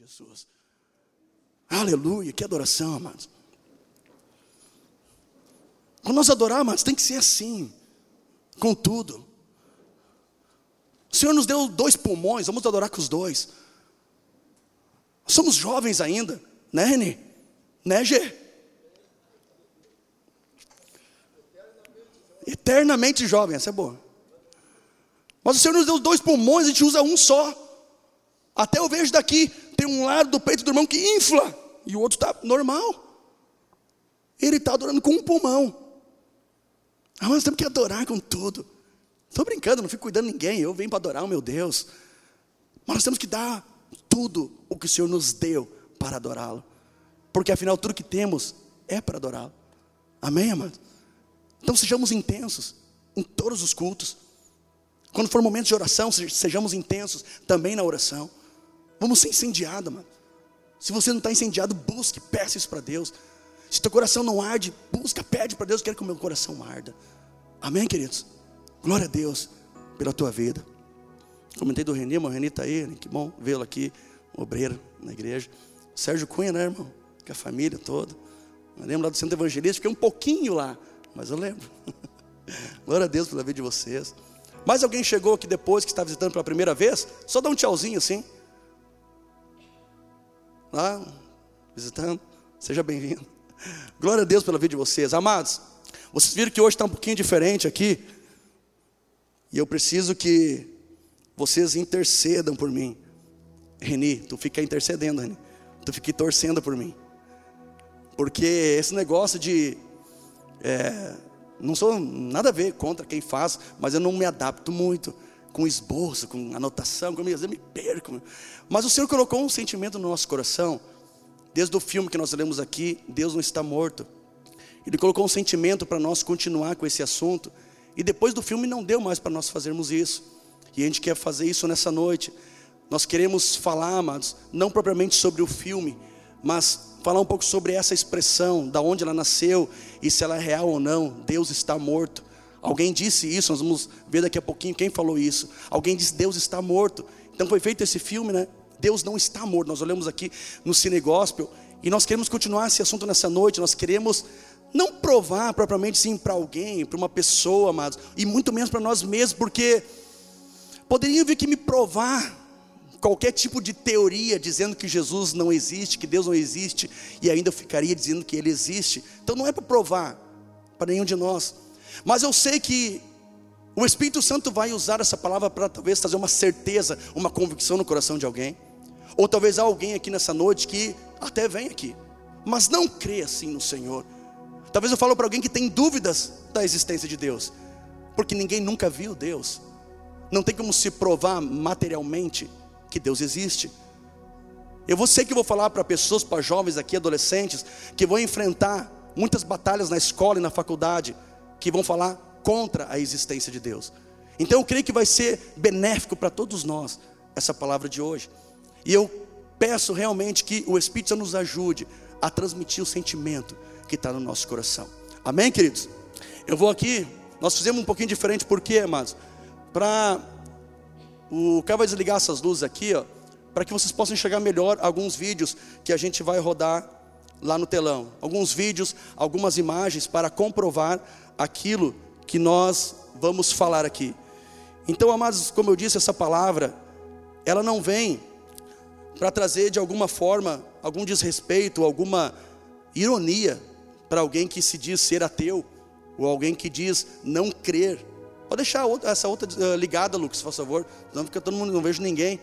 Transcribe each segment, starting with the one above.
Jesus. Aleluia, que adoração, amados. Quando nós adorar, amados, tem que ser assim, com tudo. O Senhor nos deu dois pulmões, vamos adorar com os dois. Somos jovens ainda, né, Renê? Né, Gê? Eternamente jovem, essa é boa. Mas o Senhor nos deu dois pulmões, a gente usa um só. Até eu vejo daqui, tem um lado do peito do irmão que infla, e o outro está normal. Ele está adorando com um pulmão. Ah, mas temos que adorar com tudo. Estou brincando, não fico cuidando de ninguém, eu venho para adorar o meu Deus. Mas nós temos que dar tudo o que o Senhor nos deu para adorá-lo. Porque afinal, tudo que temos é para adorá-lo. Amém, amados? Então sejamos intensos em todos os cultos. Quando for momento de oração, sejamos intensos também na oração. Vamos ser incendiados, mano. Se você não está incendiado, busque, peça isso para Deus. Se teu coração não arde, busca, pede para Deus, quero que o meu coração arda. Amém, queridos? Glória a Deus pela tua vida. Comentei do Renê, o Renê está aí, que bom vê-lo aqui, um obreiro na igreja. Sérgio Cunha, né, irmão? Com a família toda. Eu lembro lá do centro evangelista, fiquei um pouquinho lá, mas eu lembro. Glória a Deus pela vida de vocês. Mais alguém chegou aqui depois que está visitando pela primeira vez? Só dá um tchauzinho assim. Lá, visitando. Seja bem-vindo. Glória a Deus pela vida de vocês. Amados, vocês viram que hoje está um pouquinho diferente aqui. E eu preciso que vocês intercedam por mim. Reni, tu fica intercedendo, Reni. Tu fica torcendo por mim. Porque esse negócio de é, não sou nada a ver contra quem faz, mas eu não me adapto muito com esboço, com anotação, com eu me perco. Mas o Senhor colocou um sentimento no nosso coração, desde o filme que nós lemos aqui, Deus não está morto. Ele colocou um sentimento para nós continuar com esse assunto, e depois do filme não deu mais para nós fazermos isso. E a gente quer fazer isso nessa noite. Nós queremos falar, amados, não propriamente sobre o filme, mas falar um pouco sobre essa expressão, da onde ela nasceu e se ela é real ou não. Deus está morto. Alguém disse isso, nós vamos ver daqui a pouquinho quem falou isso. Alguém disse Deus está morto. Então foi feito esse filme, né? Deus não está morto. Nós olhamos aqui no Cine Gospel e nós queremos continuar esse assunto nessa noite. Nós queremos não provar propriamente sim para alguém, para uma pessoa, amados, e muito menos para nós mesmos, porque poderiam vir que me provar qualquer tipo de teoria dizendo que Jesus não existe, que Deus não existe, e ainda ficaria dizendo que Ele existe. Então não é para provar para nenhum de nós. Mas eu sei que o Espírito Santo vai usar essa palavra para talvez trazer uma certeza, uma convicção no coração de alguém. Ou talvez há alguém aqui nessa noite que até vem aqui, mas não crê assim no Senhor. Talvez eu falo para alguém que tem dúvidas da existência de Deus, porque ninguém nunca viu Deus. Não tem como se provar materialmente que Deus existe. Eu vou sei que vou falar para pessoas, para jovens aqui, adolescentes, que vão enfrentar muitas batalhas na escola e na faculdade, que vão falar contra a existência de Deus. Então eu creio que vai ser benéfico para todos nós essa palavra de hoje. E eu peço realmente que o Espírito nos ajude a transmitir o sentimento que está no nosso coração. Amém, queridos? Eu vou aqui, nós fizemos um pouquinho diferente, por quê, amados? Para o cara vai desligar essas luzes aqui, ó, para que vocês possam enxergar melhor alguns vídeos que a gente vai rodar lá no telão. Alguns vídeos, algumas imagens para comprovar aquilo que nós vamos falar aqui. Então, amados, como eu disse, essa palavra, ela não vem para trazer de alguma forma algum desrespeito, alguma ironia para alguém que se diz ser ateu, ou alguém que diz não crer Pode deixar essa outra eh, ligada, Lucas, por favor. Não, porque todo mundo não vejo ninguém.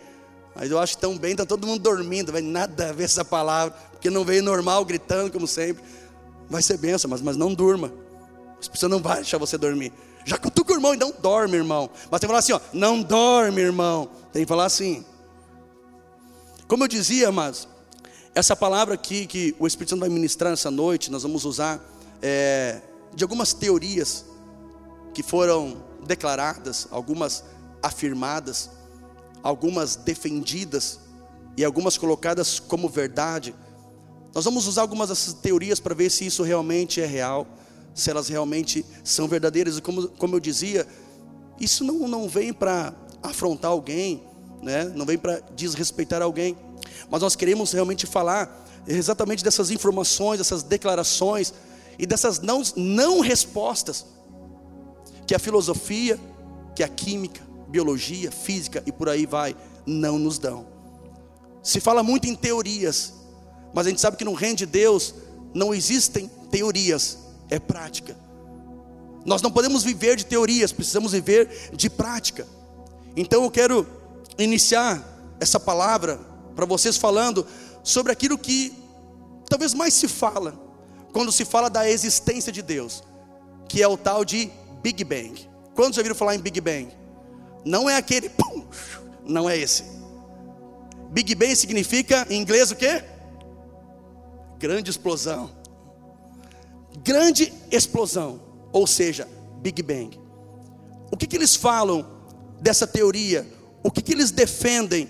Mas eu acho tão bem, está todo mundo dormindo. Vai nada a ver essa palavra. Porque não veio normal, gritando, como sempre. Vai ser benção, mas, mas não durma. As pessoas não vai deixar você dormir. Já cutuca o irmão e não dorme, irmão. Mas tem que falar assim, ó, não dorme, irmão. Tem que falar assim. Como eu dizia, mas essa palavra aqui que o Espírito Santo vai ministrar nessa noite, nós vamos usar é, de algumas teorias que foram declaradas, algumas afirmadas, algumas defendidas e algumas colocadas como verdade. Nós vamos usar algumas dessas teorias para ver se isso realmente é real, se elas realmente são verdadeiras. E como, como eu dizia, isso não, não vem para afrontar alguém, né? não vem para desrespeitar alguém. Mas nós queremos realmente falar exatamente dessas informações, dessas declarações e dessas não, não respostas que a filosofia, que a química, biologia, física e por aí vai não nos dão. Se fala muito em teorias, mas a gente sabe que no reino de Deus não existem teorias, é prática. Nós não podemos viver de teorias, precisamos viver de prática. Então eu quero iniciar essa palavra para vocês falando sobre aquilo que talvez mais se fala quando se fala da existência de Deus, que é o tal de Big Bang. Quantos já ouviram falar em Big Bang? Não é aquele, pum, não é esse. Big Bang significa em inglês o quê? Grande explosão. Grande explosão, ou seja, Big Bang. O que, que eles falam dessa teoria? O que, que eles defendem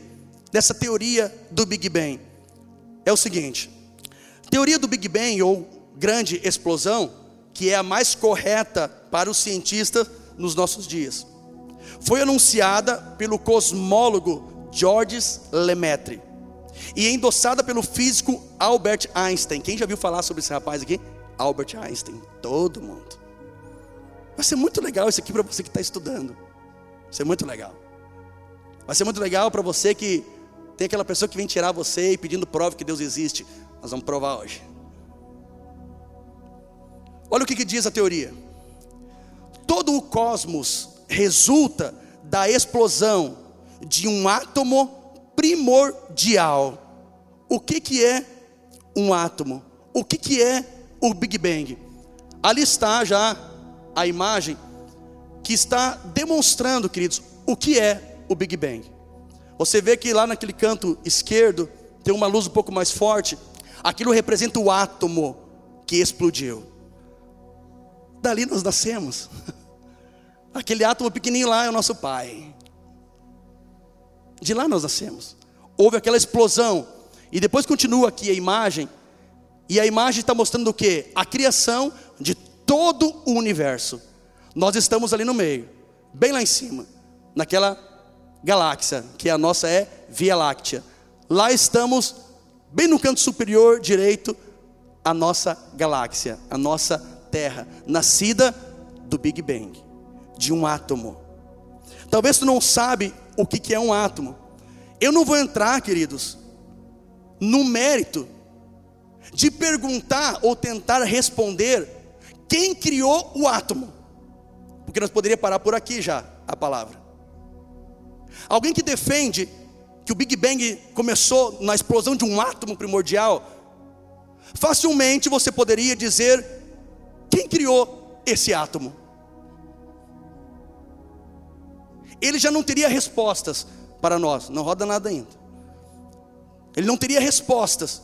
dessa teoria do Big Bang? É o seguinte: teoria do Big Bang ou grande explosão, que é a mais correta para os cientistas nos nossos dias, foi anunciada pelo cosmólogo Georges Lemaitre e endossada pelo físico Albert Einstein. Quem já viu falar sobre esse rapaz aqui? Albert Einstein, todo mundo. Vai ser muito legal isso aqui para você que está estudando. Vai ser muito legal. Vai ser muito legal para você que tem aquela pessoa que vem tirar você e pedindo prova que Deus existe. Nós vamos provar hoje. Olha o que, que diz a teoria. Todo o cosmos resulta da explosão de um átomo primordial. O que, que é um átomo? O que, que é o Big Bang? Ali está já a imagem que está demonstrando, queridos, o que é o Big Bang. Você vê que lá naquele canto esquerdo tem uma luz um pouco mais forte. Aquilo representa o átomo que explodiu. Dali nós nascemos. Aquele átomo pequenininho lá é o nosso pai. De lá nós nascemos. Houve aquela explosão. E depois continua aqui a imagem. E a imagem está mostrando o que? A criação de todo o universo. Nós estamos ali no meio, bem lá em cima, naquela galáxia, que a nossa é Via Láctea. Lá estamos, bem no canto superior direito, a nossa galáxia, a nossa Terra, nascida do Big Bang, de um átomo. Talvez tu não sabe o que, que é um átomo. Eu não vou entrar, queridos, no mérito de perguntar ou tentar responder quem criou o átomo. Porque nós poderíamos parar por aqui já a palavra. Alguém que defende que o Big Bang começou na explosão de um átomo primordial, facilmente você poderia dizer quem criou esse átomo. Ele já não teria respostas para nós, não roda nada ainda. Ele não teria respostas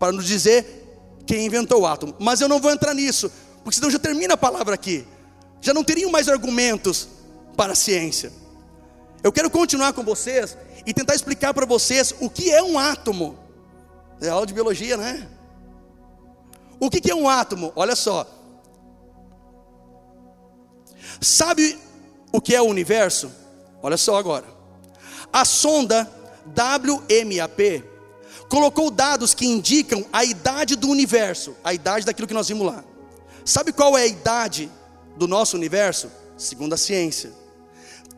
para nos dizer quem inventou o átomo. Mas eu não vou entrar nisso, porque senão já termina a palavra aqui. Já não teriam mais argumentos para a ciência. Eu quero continuar com vocês e tentar explicar para vocês o que é um átomo. É aula de biologia, né? O que é um átomo? Olha só. Sabe o que é o universo? Olha só agora. A sonda WMAP colocou dados que indicam a idade do universo, a idade daquilo que nós vimos lá. Sabe qual é a idade do nosso universo? Segundo a ciência,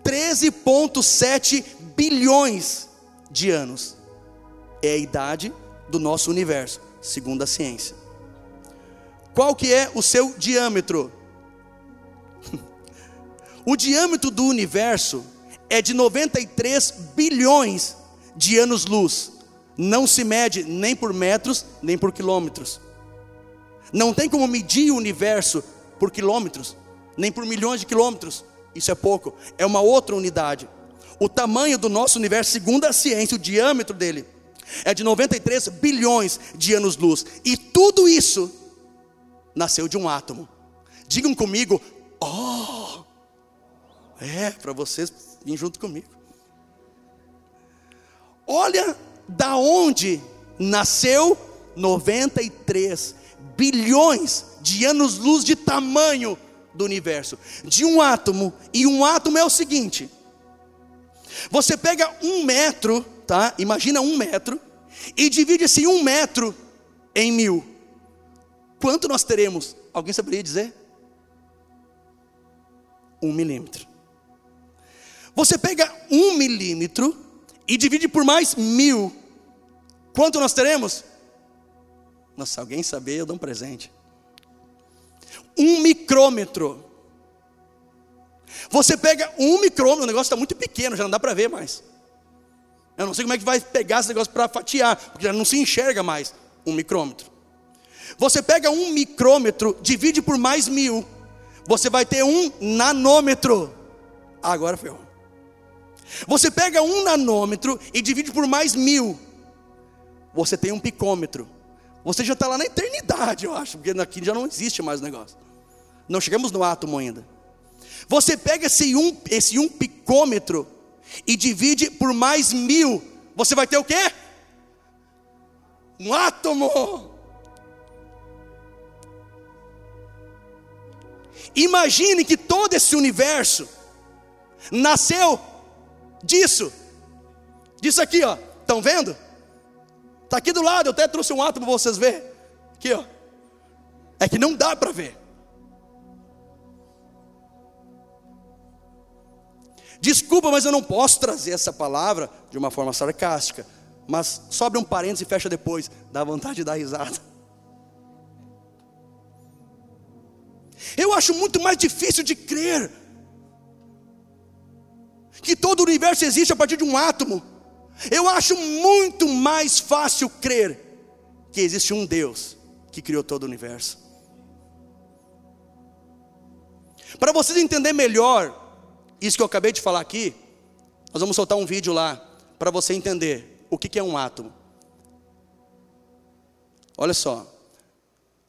13,7 bilhões de anos é a idade do nosso universo, segundo a ciência. Qual que é o seu diâmetro? o diâmetro do universo é de 93 bilhões de anos-luz. Não se mede nem por metros, nem por quilômetros. Não tem como medir o universo por quilômetros, nem por milhões de quilômetros. Isso é pouco, é uma outra unidade. O tamanho do nosso universo, segundo a ciência, o diâmetro dele, é de 93 bilhões de anos-luz. E tudo isso nasceu de um átomo. Digam comigo, oh! É, para vocês virem junto comigo. Olha da onde nasceu 93 bilhões de anos-luz de tamanho do universo, de um átomo, e um átomo é o seguinte: você pega um metro tá? Imagina um metro e divide esse um metro em mil. Quanto nós teremos? Alguém saberia dizer? Um milímetro. Você pega um milímetro e divide por mais mil. Quanto nós teremos? Nossa, alguém saber, eu dou um presente. Um micrômetro. Você pega um micrômetro, o negócio está muito pequeno, já não dá para ver mais. Eu não sei como é que vai pegar esse negócio para fatiar, porque já não se enxerga mais um micrômetro. Você pega um micrômetro, divide por mais mil, você vai ter um nanômetro. Agora foi. Você pega um nanômetro e divide por mais mil, você tem um picômetro. Você já está lá na eternidade, eu acho, porque aqui já não existe mais o negócio. Não chegamos no átomo ainda. Você pega esse um, esse um picômetro e divide por mais mil, você vai ter o quê? Um átomo. Imagine que todo esse universo nasceu disso, disso aqui, ó. Estão vendo? Está aqui do lado, eu até trouxe um átomo para vocês verem. Aqui, ó. É que não dá para ver. Desculpa, mas eu não posso trazer essa palavra de uma forma sarcástica. Mas sobe um parênteses e fecha depois. Dá vontade de dar risada. Eu acho muito mais difícil de crer que todo o universo existe a partir de um átomo. Eu acho muito mais fácil crer que existe um Deus que criou todo o universo. Para vocês entenderem melhor isso que eu acabei de falar aqui, nós vamos soltar um vídeo lá para você entender o que é um átomo. Olha só,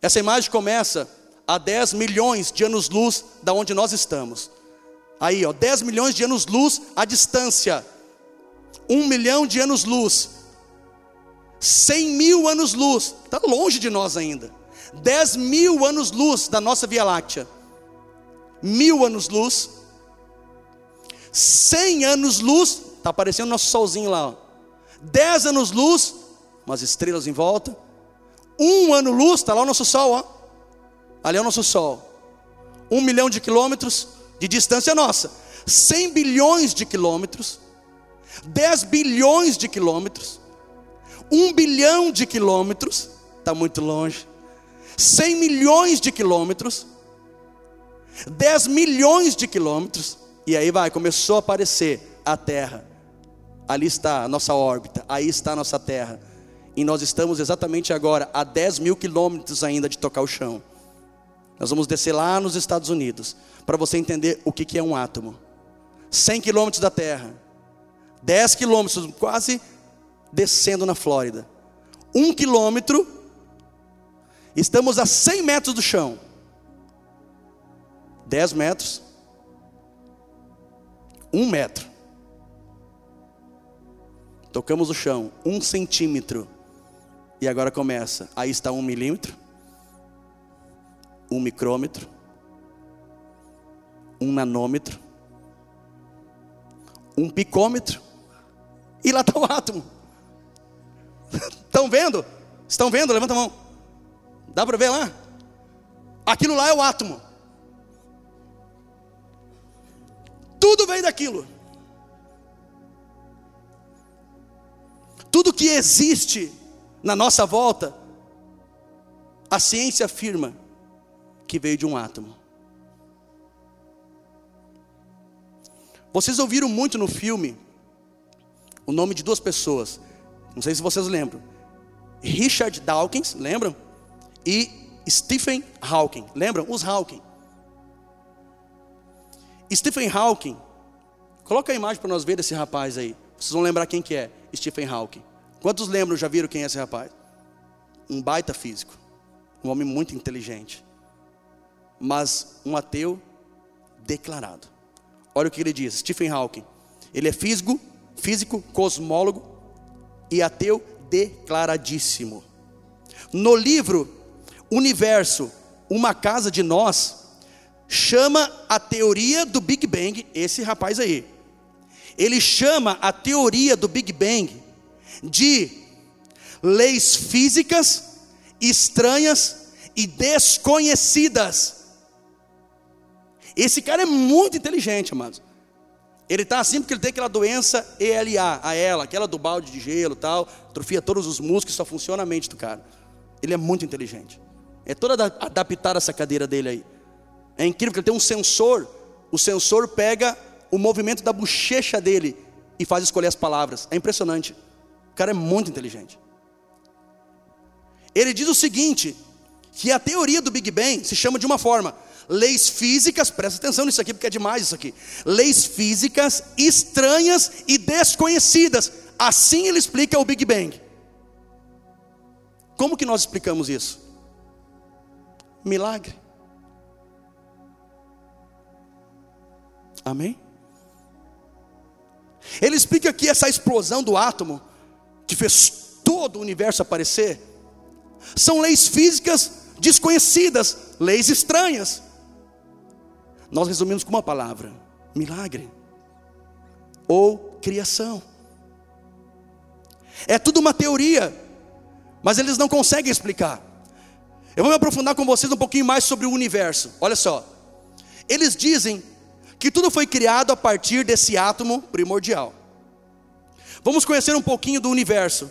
essa imagem começa a 10 milhões de anos-luz da onde nós estamos. Aí, ó, 10 milhões de anos-luz à distância, 1 milhão de anos-luz, 100 mil anos-luz, está longe de nós ainda. 10 mil anos-luz da nossa Via Láctea, mil anos-luz, 100 anos-luz, está aparecendo nosso solzinho lá, ó. 10 anos-luz, umas estrelas em volta. Um ano-luz, está lá o nosso sol, ó. Ali é o nosso sol. Um milhão de quilômetros de distância nossa. 100 bilhões de quilômetros. 10 bilhões de quilômetros. 1 bilhão de quilômetros. Está muito longe. 100 milhões de quilômetros. 10 milhões de quilômetros. E aí vai, começou a aparecer a Terra. Ali está a nossa órbita, aí está a nossa Terra. E nós estamos exatamente agora a 10 mil quilômetros ainda de tocar o chão. Nós vamos descer lá nos Estados Unidos, para você entender o que é um átomo. 100 quilômetros da Terra, 10 quilômetros, quase descendo na Flórida. Um quilômetro, estamos a 100 metros do chão. 10 metros, um metro. Tocamos o chão, um centímetro. E agora começa. Aí está um milímetro, um micrômetro, um nanômetro, um picômetro. E lá está o átomo. Estão vendo? Estão vendo? Levanta a mão. Dá para ver lá? Aquilo lá é o átomo. Tudo vem daquilo. Tudo que existe na nossa volta, a ciência afirma que veio de um átomo. Vocês ouviram muito no filme o nome de duas pessoas. Não sei se vocês lembram. Richard Dawkins, lembram? E Stephen Hawking. Lembram? Os Hawking. Stephen Hawking, coloca a imagem para nós ver desse rapaz aí. Vocês vão lembrar quem que é Stephen Hawking. Quantos lembram, já viram quem é esse rapaz? Um baita físico, um homem muito inteligente, mas um ateu declarado. Olha o que ele diz, Stephen Hawking. Ele é físico, físico, cosmólogo e ateu declaradíssimo. No livro Universo, uma casa de nós, chama a teoria do Big Bang esse rapaz aí. ele chama a teoria do Big Bang de leis físicas estranhas e desconhecidas. Esse cara é muito inteligente, amados. Ele está assim porque ele tem aquela doença ELA, a ela, aquela do balde de gelo tal, atrofia todos os músculos, só funciona a mente do cara. Ele é muito inteligente. É toda adaptar essa cadeira dele aí. É incrível que ele tem um sensor, o sensor pega o movimento da bochecha dele e faz escolher as palavras. É impressionante. O cara é muito inteligente. Ele diz o seguinte: que a teoria do Big Bang se chama de uma forma: leis físicas, presta atenção nisso aqui porque é demais isso aqui. Leis físicas estranhas e desconhecidas. Assim ele explica o Big Bang. Como que nós explicamos isso? Milagre. Amém? Ele explica que essa explosão do átomo, que fez todo o universo aparecer, são leis físicas desconhecidas, leis estranhas. Nós resumimos com uma palavra: milagre ou criação. É tudo uma teoria, mas eles não conseguem explicar. Eu vou me aprofundar com vocês um pouquinho mais sobre o universo. Olha só. Eles dizem que tudo foi criado a partir desse átomo primordial. Vamos conhecer um pouquinho do universo.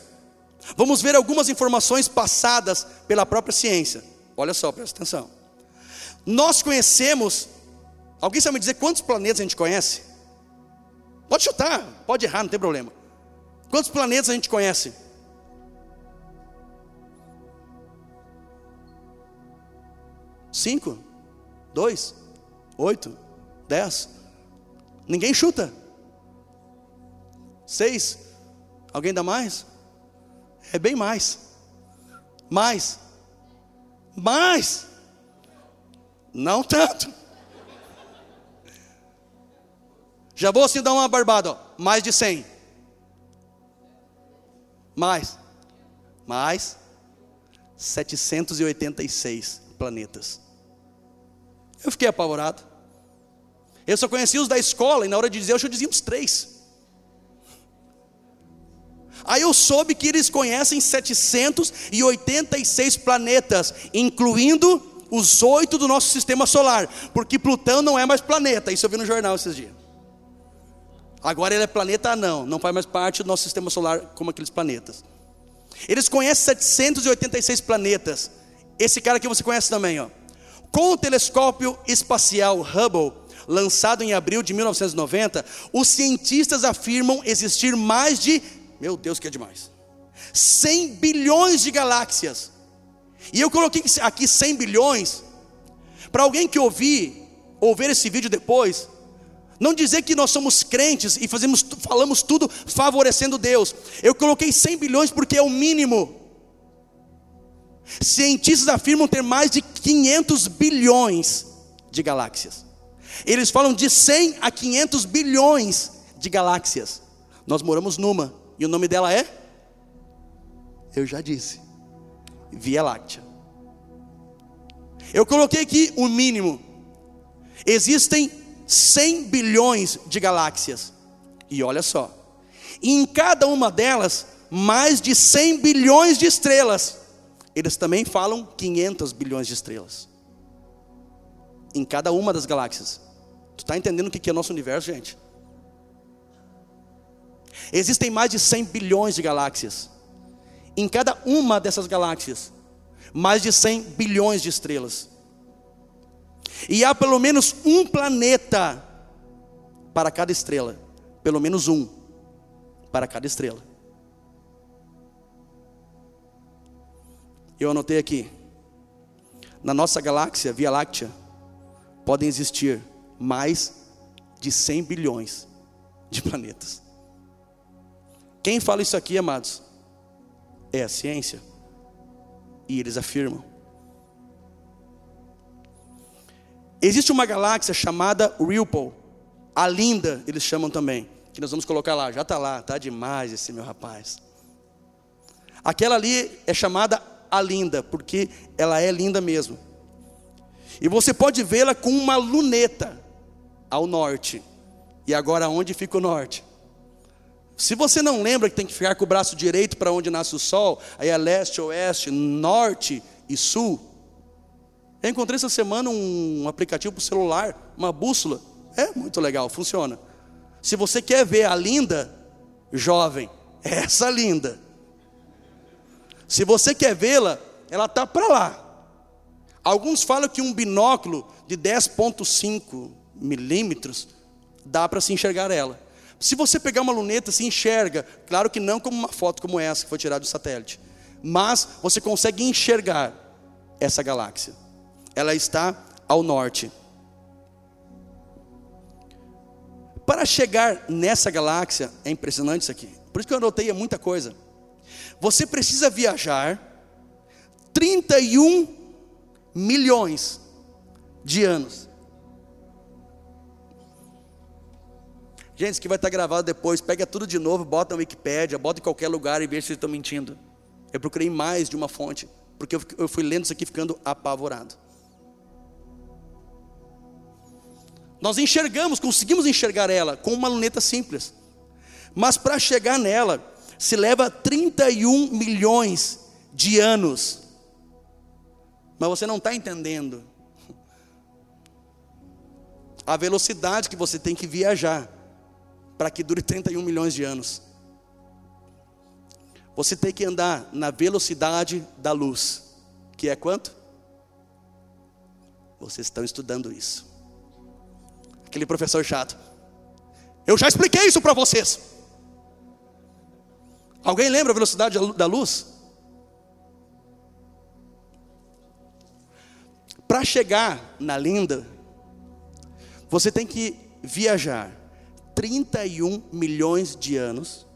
Vamos ver algumas informações passadas pela própria ciência. Olha só, presta atenção. Nós conhecemos, alguém sabe me dizer quantos planetas a gente conhece? Pode chutar, pode errar, não tem problema. Quantos planetas a gente conhece? Cinco? Dois? Oito? Dez? Ninguém chuta. Seis? Alguém dá mais? É bem mais. Mais. Mais. Não tanto. Já vou assim dar uma barbada, ó. mais de 100. Mais. Mais. 786 planetas. Eu fiquei apavorado. Eu só conhecia os da escola, e na hora de dizer, eu já dizia uns três. Aí eu soube que eles conhecem 786 planetas, incluindo os oito do nosso sistema solar, porque Plutão não é mais planeta, isso eu vi no jornal esses dias. Agora ele é planeta anão, não faz mais parte do nosso sistema solar como aqueles planetas. Eles conhecem 786 planetas. Esse cara que você conhece também, ó. Com o telescópio espacial Hubble, lançado em abril de 1990, os cientistas afirmam existir mais de meu Deus, que é demais. 100 bilhões de galáxias. E eu coloquei aqui 100 bilhões para alguém que ouvir ou ver esse vídeo depois, não dizer que nós somos crentes e fazemos, falamos tudo favorecendo Deus. Eu coloquei 100 bilhões porque é o mínimo. Cientistas afirmam ter mais de 500 bilhões de galáxias. Eles falam de 100 a 500 bilhões de galáxias. Nós moramos numa. E o nome dela é? Eu já disse. Via Láctea. Eu coloquei aqui o mínimo. Existem 100 bilhões de galáxias. E olha só. em cada uma delas, mais de 100 bilhões de estrelas. Eles também falam 500 bilhões de estrelas. Em cada uma das galáxias. Tu está entendendo o que é nosso universo, gente? Existem mais de 100 bilhões de galáxias. Em cada uma dessas galáxias, mais de 100 bilhões de estrelas. E há pelo menos um planeta para cada estrela. Pelo menos um para cada estrela. Eu anotei aqui. Na nossa galáxia, Via Láctea, podem existir mais de 100 bilhões de planetas. Quem fala isso aqui, amados? É a ciência. E eles afirmam. Existe uma galáxia chamada Ripple, a linda, eles chamam também, que nós vamos colocar lá, já está lá, está demais esse meu rapaz. Aquela ali é chamada a linda, porque ela é linda mesmo. E você pode vê-la com uma luneta ao norte. E agora onde fica o norte? Se você não lembra que tem que ficar com o braço direito para onde nasce o sol, aí é leste, oeste, norte e sul. Eu encontrei essa semana um aplicativo para o celular, uma bússola. É muito legal, funciona. Se você quer ver a linda, jovem, essa linda. Se você quer vê-la, ela está para lá. Alguns falam que um binóculo de 10,5 milímetros dá para se enxergar ela. Se você pegar uma luneta, se enxerga. Claro que não como uma foto como essa que foi tirada do satélite. Mas você consegue enxergar essa galáxia. Ela está ao norte. Para chegar nessa galáxia, é impressionante isso aqui. Por isso que eu anotei muita coisa. Você precisa viajar 31 milhões de anos. Gente, isso que vai estar gravado depois, pega tudo de novo, bota na Wikipédia, bota em qualquer lugar e veja se estão mentindo. Eu procurei mais de uma fonte, porque eu fui lendo isso aqui ficando apavorado. Nós enxergamos, conseguimos enxergar ela com uma luneta simples. Mas para chegar nela, se leva 31 milhões de anos. Mas você não está entendendo a velocidade que você tem que viajar para que dure 31 milhões de anos. Você tem que andar na velocidade da luz, que é quanto? Vocês estão estudando isso. Aquele professor chato. Eu já expliquei isso para vocês. Alguém lembra a velocidade da luz? Para chegar na linda, você tem que viajar 31 milhões de anos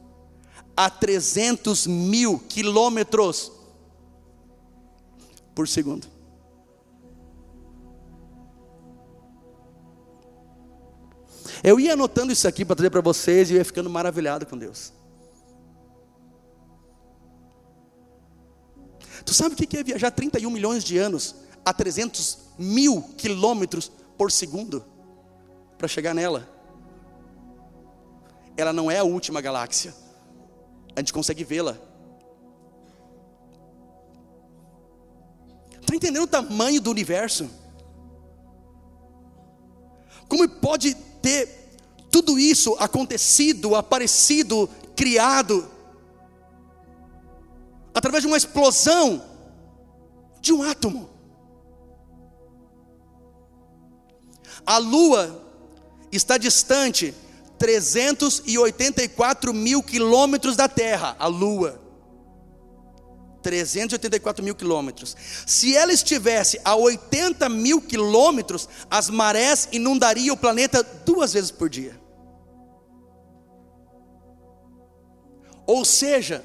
a 300 mil quilômetros por segundo. Eu ia anotando isso aqui para trazer para vocês e eu ia ficando maravilhado com Deus. Tu sabe o que é viajar 31 milhões de anos a 300 mil quilômetros por segundo para chegar nela? ela não é a última galáxia. A gente consegue vê-la. Está entendendo o tamanho do universo? Como pode ter tudo isso acontecido, aparecido, criado, através de uma explosão de um átomo? A lua está distante 384 mil quilômetros da Terra, a Lua. 384 mil quilômetros. Se ela estivesse a 80 mil quilômetros, as marés inundariam o planeta duas vezes por dia. Ou seja,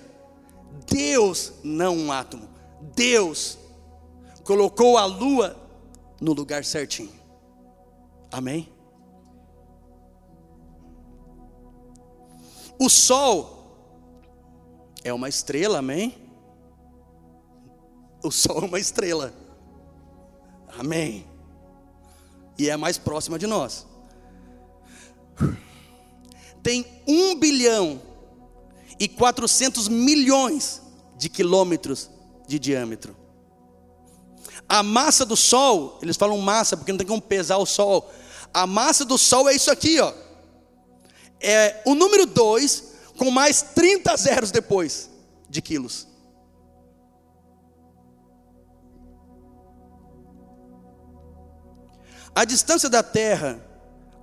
Deus, não um átomo, Deus colocou a lua no lugar certinho. Amém? O sol é uma estrela, amém? O sol é uma estrela, amém? E é a mais próxima de nós. Tem um bilhão e 400 milhões de quilômetros de diâmetro. A massa do Sol, eles falam massa porque não tem como pesar o Sol. A massa do Sol é isso aqui, ó é o número 2 com mais 30 zeros depois de quilos. A distância da Terra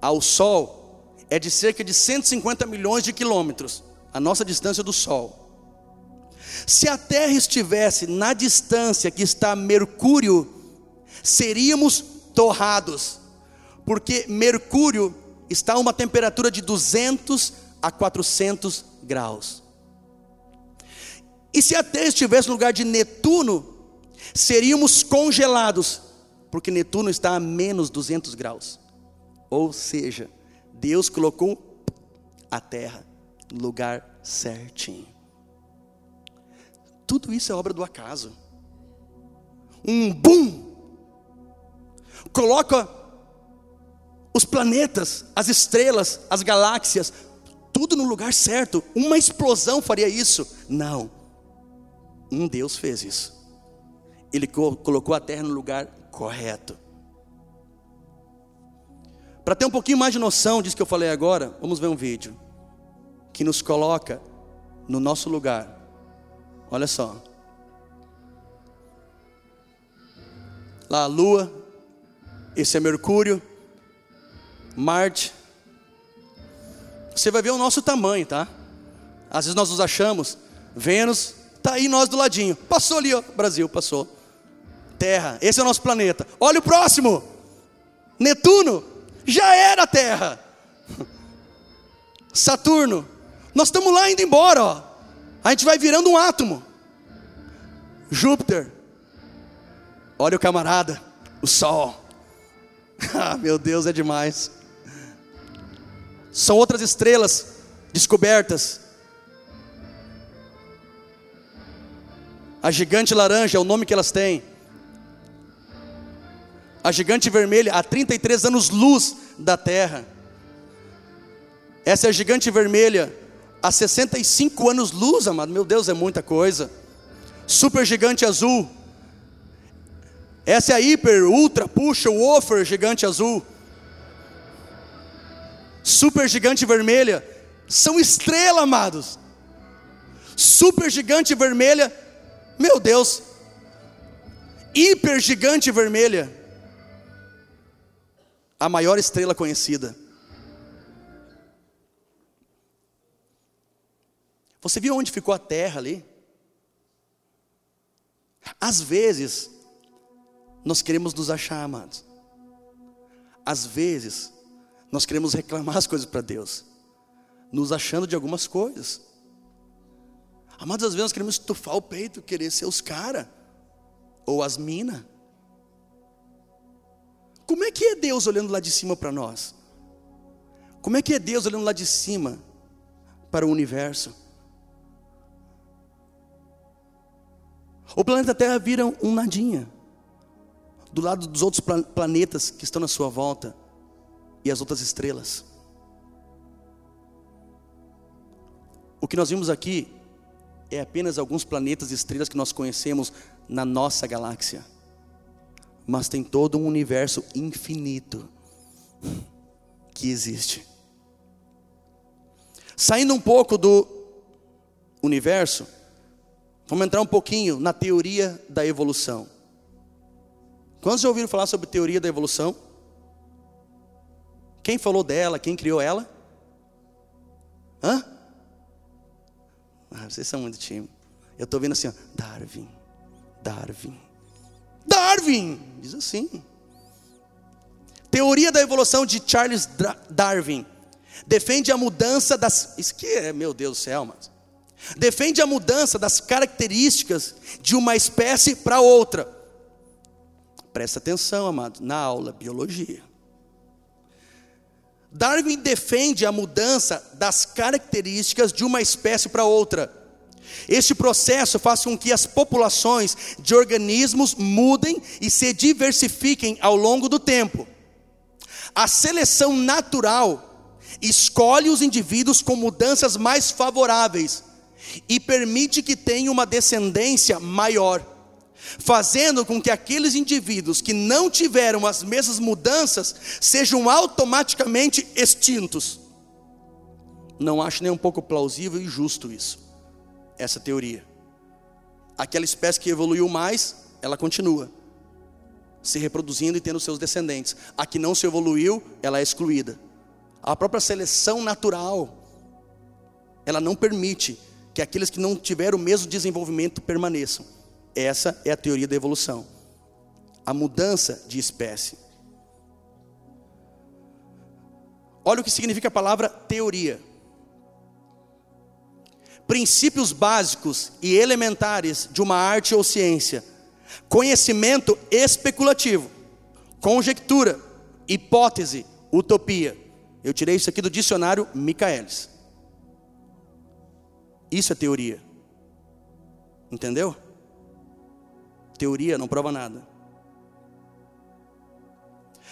ao Sol é de cerca de 150 milhões de quilômetros, a nossa distância do Sol. Se a Terra estivesse na distância que está Mercúrio, seríamos torrados, porque Mercúrio está a uma temperatura de 200 a 400 graus. E se a Terra estivesse no lugar de Netuno, seríamos congelados, porque Netuno está a menos 200 graus. Ou seja, Deus colocou a Terra no lugar certinho. Tudo isso é obra do acaso. Um boom coloca os planetas, as estrelas, as galáxias, tudo no lugar certo. Uma explosão faria isso. Não. Um Deus fez isso. Ele colocou a terra no lugar correto. Para ter um pouquinho mais de noção disso que eu falei agora, vamos ver um vídeo que nos coloca no nosso lugar. Olha só. Lá a Lua, esse é Mercúrio, Marte. Você vai ver o nosso tamanho, tá? Às vezes nós nos achamos, Vênus, tá aí nós do ladinho. Passou ali, ó, Brasil, passou. Terra, esse é o nosso planeta. Olha o próximo. Netuno, já era Terra. Saturno, nós estamos lá indo embora, ó. A gente vai virando um átomo. Júpiter, olha o camarada, o Sol. ah, meu Deus, é demais. São outras estrelas descobertas. A gigante laranja é o nome que elas têm. A gigante vermelha, há 33 anos-luz da Terra. Essa é a gigante vermelha, há 65 anos-luz, amado. Meu Deus, é muita coisa. Super gigante azul. Essa é a hiper, ultra, puxa, woofer, gigante azul. Super gigante vermelha. São estrelas, amados. Super gigante vermelha. Meu Deus. Hiper gigante vermelha a maior estrela conhecida. Você viu onde ficou a terra ali? Às vezes, nós queremos nos achar, amados. Às vezes, nós queremos reclamar as coisas para Deus, nos achando de algumas coisas. Amados, às vezes nós queremos estufar o peito, querer ser os caras, ou as minas. Como é que é Deus olhando lá de cima para nós? Como é que é Deus olhando lá de cima para o universo? O planeta Terra vira um nadinha, do lado dos outros planetas que estão na sua volta e as outras estrelas. O que nós vimos aqui é apenas alguns planetas e estrelas que nós conhecemos na nossa galáxia mas tem todo um universo infinito que existe. Saindo um pouco do universo, vamos entrar um pouquinho na teoria da evolução. Quantos já ouviram falar sobre teoria da evolução? Quem falou dela? Quem criou ela? Hã? Ah, vocês são muito tímidos. Eu estou vendo assim, ó, Darwin, Darwin. Darwin, diz assim. Teoria da evolução de Charles Darwin defende a mudança das. Isso que é, meu Deus do céu, mas. Defende a mudança das características de uma espécie para outra. Presta atenção, amado, na aula biologia. Darwin defende a mudança das características de uma espécie para outra. Este processo faz com que as populações de organismos mudem e se diversifiquem ao longo do tempo. A seleção natural escolhe os indivíduos com mudanças mais favoráveis e permite que tenham uma descendência maior, fazendo com que aqueles indivíduos que não tiveram as mesmas mudanças sejam automaticamente extintos. Não acho nem um pouco plausível e justo isso essa teoria. Aquela espécie que evoluiu mais, ela continua se reproduzindo e tendo seus descendentes. A que não se evoluiu, ela é excluída. A própria seleção natural, ela não permite que aqueles que não tiveram o mesmo desenvolvimento permaneçam. Essa é a teoria da evolução. A mudança de espécie. Olha o que significa a palavra teoria princípios básicos e elementares de uma arte ou ciência, conhecimento especulativo, conjectura, hipótese, utopia. Eu tirei isso aqui do dicionário Michaelis. Isso é teoria. Entendeu? Teoria não prova nada.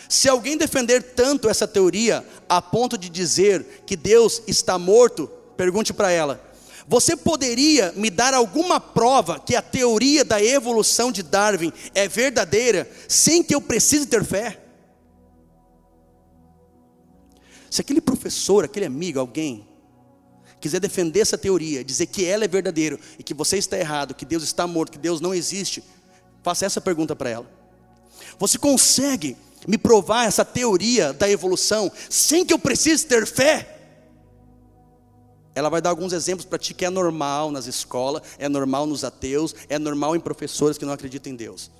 Se alguém defender tanto essa teoria a ponto de dizer que Deus está morto, pergunte para ela: você poderia me dar alguma prova que a teoria da evolução de Darwin é verdadeira, sem que eu precise ter fé? Se aquele professor, aquele amigo, alguém, quiser defender essa teoria, dizer que ela é verdadeira e que você está errado, que Deus está morto, que Deus não existe, faça essa pergunta para ela. Você consegue me provar essa teoria da evolução sem que eu precise ter fé? Ela vai dar alguns exemplos para ti que é normal nas escolas, é normal nos ateus, é normal em professores que não acreditam em Deus.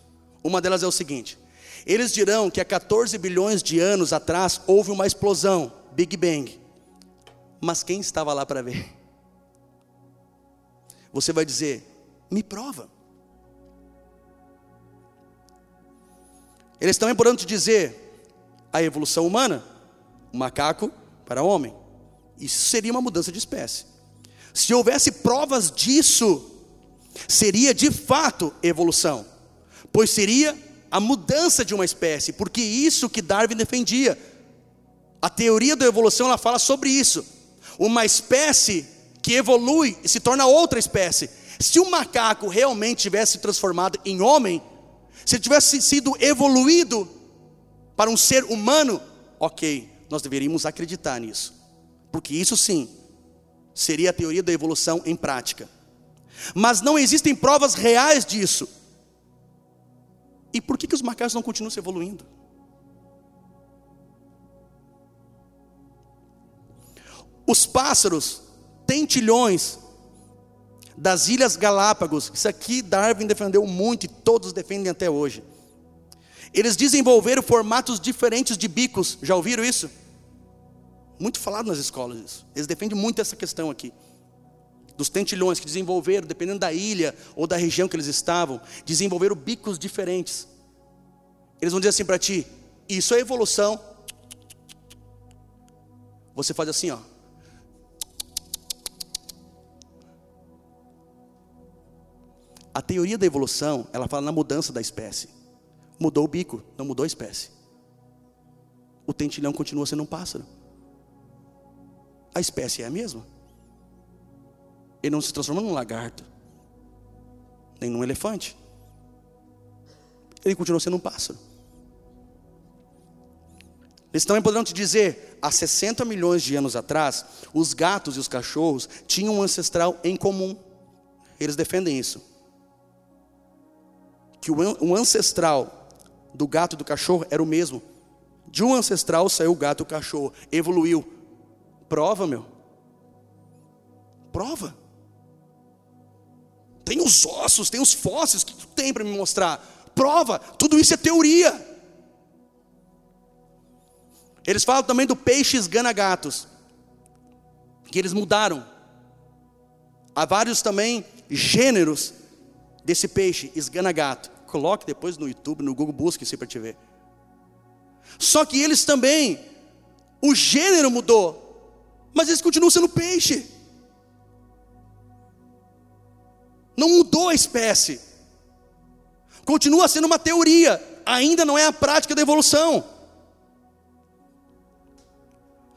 Uma delas é o seguinte: eles dirão que há 14 bilhões de anos atrás houve uma explosão, Big Bang. Mas quem estava lá para ver? Você vai dizer: me prova. Eles também poderão te dizer a evolução humana, macaco para homem. Isso seria uma mudança de espécie. Se houvesse provas disso, seria de fato evolução, pois seria a mudança de uma espécie, porque isso que Darwin defendia. A teoria da evolução ela fala sobre isso. Uma espécie que evolui e se torna outra espécie. Se o macaco realmente tivesse se transformado em homem, se tivesse sido evoluído para um ser humano, ok, nós deveríamos acreditar nisso porque isso sim seria a teoria da evolução em prática. Mas não existem provas reais disso. E por que, que os macacos não continuam se evoluindo? Os pássaros tentilhões das Ilhas Galápagos, isso aqui Darwin defendeu muito e todos defendem até hoje. Eles desenvolveram formatos diferentes de bicos, já ouviram isso? Muito falado nas escolas isso. Eles defendem muito essa questão aqui. Dos tentilhões que desenvolveram, dependendo da ilha ou da região que eles estavam, desenvolveram bicos diferentes. Eles vão dizer assim para ti: Isso é evolução. Você faz assim, ó. A teoria da evolução, ela fala na mudança da espécie. Mudou o bico, não mudou a espécie. O tentilhão continua sendo um pássaro a espécie é a mesma. Ele não se transforma num lagarto, nem num elefante. Ele continua sendo um pássaro. Eles também poderão te dizer, há 60 milhões de anos atrás, os gatos e os cachorros tinham um ancestral em comum. Eles defendem isso. Que o ancestral do gato e do cachorro era o mesmo. De um ancestral saiu o gato e o cachorro, evoluiu. Prova, meu. Prova. Tem os ossos, tem os fósseis que tu tem para me mostrar. Prova. Tudo isso é teoria. Eles falam também do peixe esgana-gatos. Que eles mudaram. Há vários também gêneros desse peixe, esgana-gato. Coloque depois no YouTube, no Google, busque isso para te ver. Só que eles também, o gênero mudou mas eles continuam sendo peixe. Não mudou a espécie. Continua sendo uma teoria, ainda não é a prática da evolução.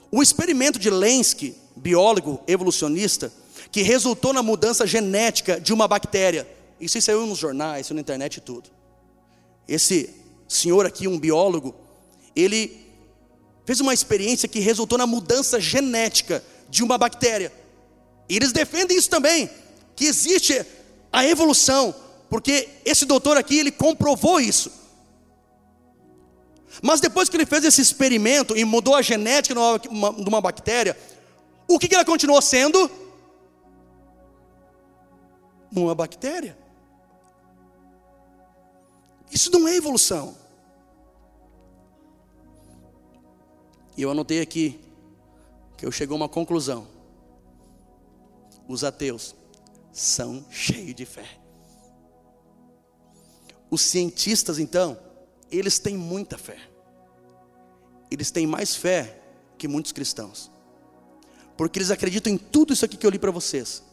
O experimento de Lenski, biólogo evolucionista, que resultou na mudança genética de uma bactéria. Isso saiu nos jornais, na internet e tudo. Esse senhor aqui, um biólogo, ele fez uma experiência que resultou na mudança genética de uma bactéria. E eles defendem isso também, que existe a evolução, porque esse doutor aqui ele comprovou isso. Mas depois que ele fez esse experimento e mudou a genética de uma, de uma bactéria, o que, que ela continuou sendo? Uma bactéria. Isso não é evolução. E eu anotei aqui que eu chegou a uma conclusão. Os ateus são cheios de fé. Os cientistas, então, eles têm muita fé. Eles têm mais fé que muitos cristãos. Porque eles acreditam em tudo isso aqui que eu li para vocês.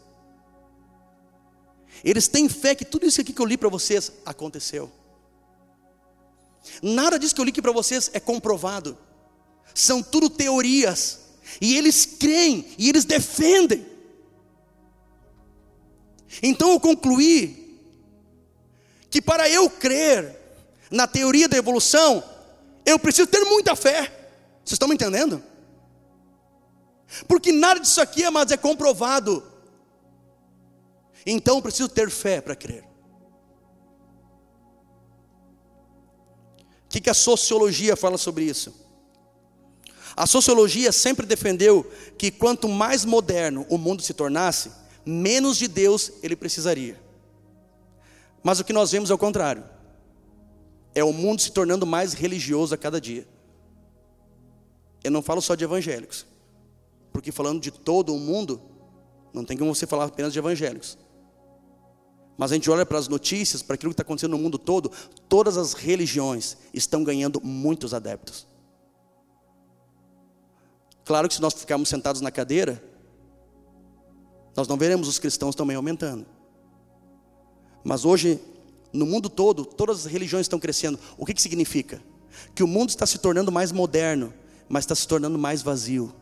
Eles têm fé que tudo isso aqui que eu li para vocês aconteceu. Nada disso que eu li aqui para vocês é comprovado. São tudo teorias. E eles creem e eles defendem. Então eu concluí que para eu crer na teoria da evolução, eu preciso ter muita fé. Vocês estão me entendendo? Porque nada disso aqui, amados, é comprovado. Então eu preciso ter fé para crer. O que, que a sociologia fala sobre isso? A sociologia sempre defendeu que quanto mais moderno o mundo se tornasse, menos de Deus ele precisaria. Mas o que nós vemos é o contrário. É o mundo se tornando mais religioso a cada dia. Eu não falo só de evangélicos, porque falando de todo o mundo, não tem como você falar apenas de evangélicos. Mas a gente olha para as notícias, para aquilo que está acontecendo no mundo todo, todas as religiões estão ganhando muitos adeptos. Claro que se nós ficarmos sentados na cadeira, nós não veremos os cristãos também aumentando. Mas hoje, no mundo todo, todas as religiões estão crescendo. O que, que significa? Que o mundo está se tornando mais moderno, mas está se tornando mais vazio.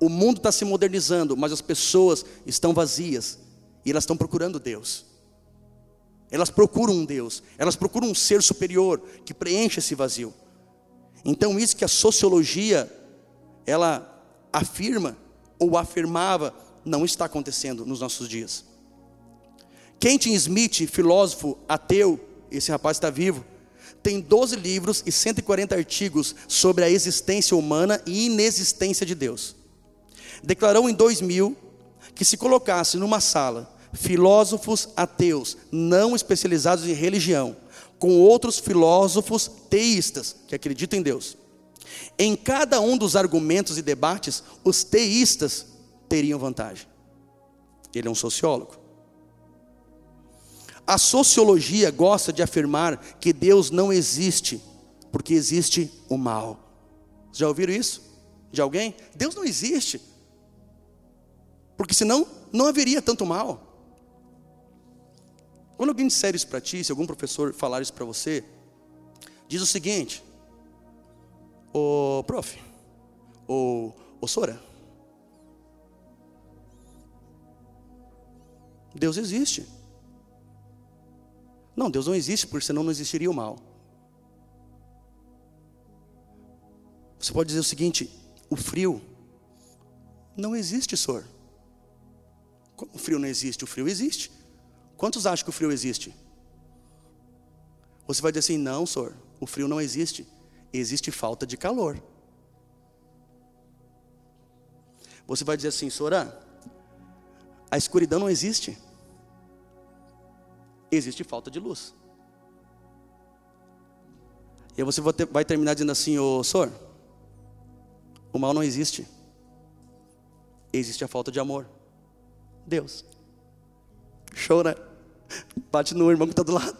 O mundo está se modernizando, mas as pessoas estão vazias e elas estão procurando Deus. Elas procuram um Deus, elas procuram um ser superior que preencha esse vazio. Então, isso que a sociologia ela afirma ou afirmava não está acontecendo nos nossos dias. Kenton Smith, filósofo ateu, esse rapaz está vivo, tem 12 livros e 140 artigos sobre a existência humana e inexistência de Deus. Declarou em 2000 que se colocasse numa sala filósofos ateus não especializados em religião, com outros filósofos teístas que acreditam em Deus. Em cada um dos argumentos e debates, os teístas teriam vantagem. Ele é um sociólogo. A sociologia gosta de afirmar que Deus não existe, porque existe o mal. Já ouviram isso? De alguém? Deus não existe, porque senão não haveria tanto mal. Quando alguém disser isso para ti, se algum professor falar isso para você, diz o seguinte: Ô prof, ô, ô Sora, Deus existe. Não, Deus não existe, porque senão não existiria o mal. Você pode dizer o seguinte: o frio não existe. Como o frio não existe? O frio existe. Quantos acham que o frio existe? Você vai dizer assim: não, senhor, o frio não existe, existe falta de calor. Você vai dizer assim, Sora, a escuridão não existe, existe falta de luz. E aí você vai terminar dizendo assim, ô Sor, o mal não existe, existe a falta de amor. Deus. Chora. Bate no irmão que está do lado.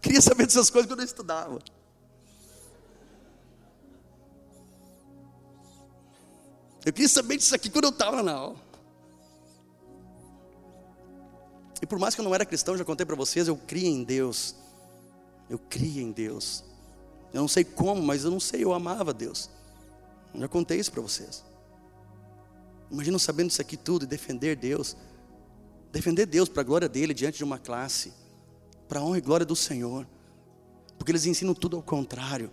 Eu queria saber dessas coisas quando eu estudava. Eu queria saber disso aqui quando eu estava na aula. E por mais que eu não era cristão, já contei para vocês, eu cria em Deus. Eu cria em Deus. Eu não sei como, mas eu não sei, eu amava Deus. Eu já contei isso para vocês. Imagina sabendo isso aqui tudo e defender Deus. Defender Deus para a glória dele diante de uma classe, para a honra e glória do Senhor. Porque eles ensinam tudo ao contrário.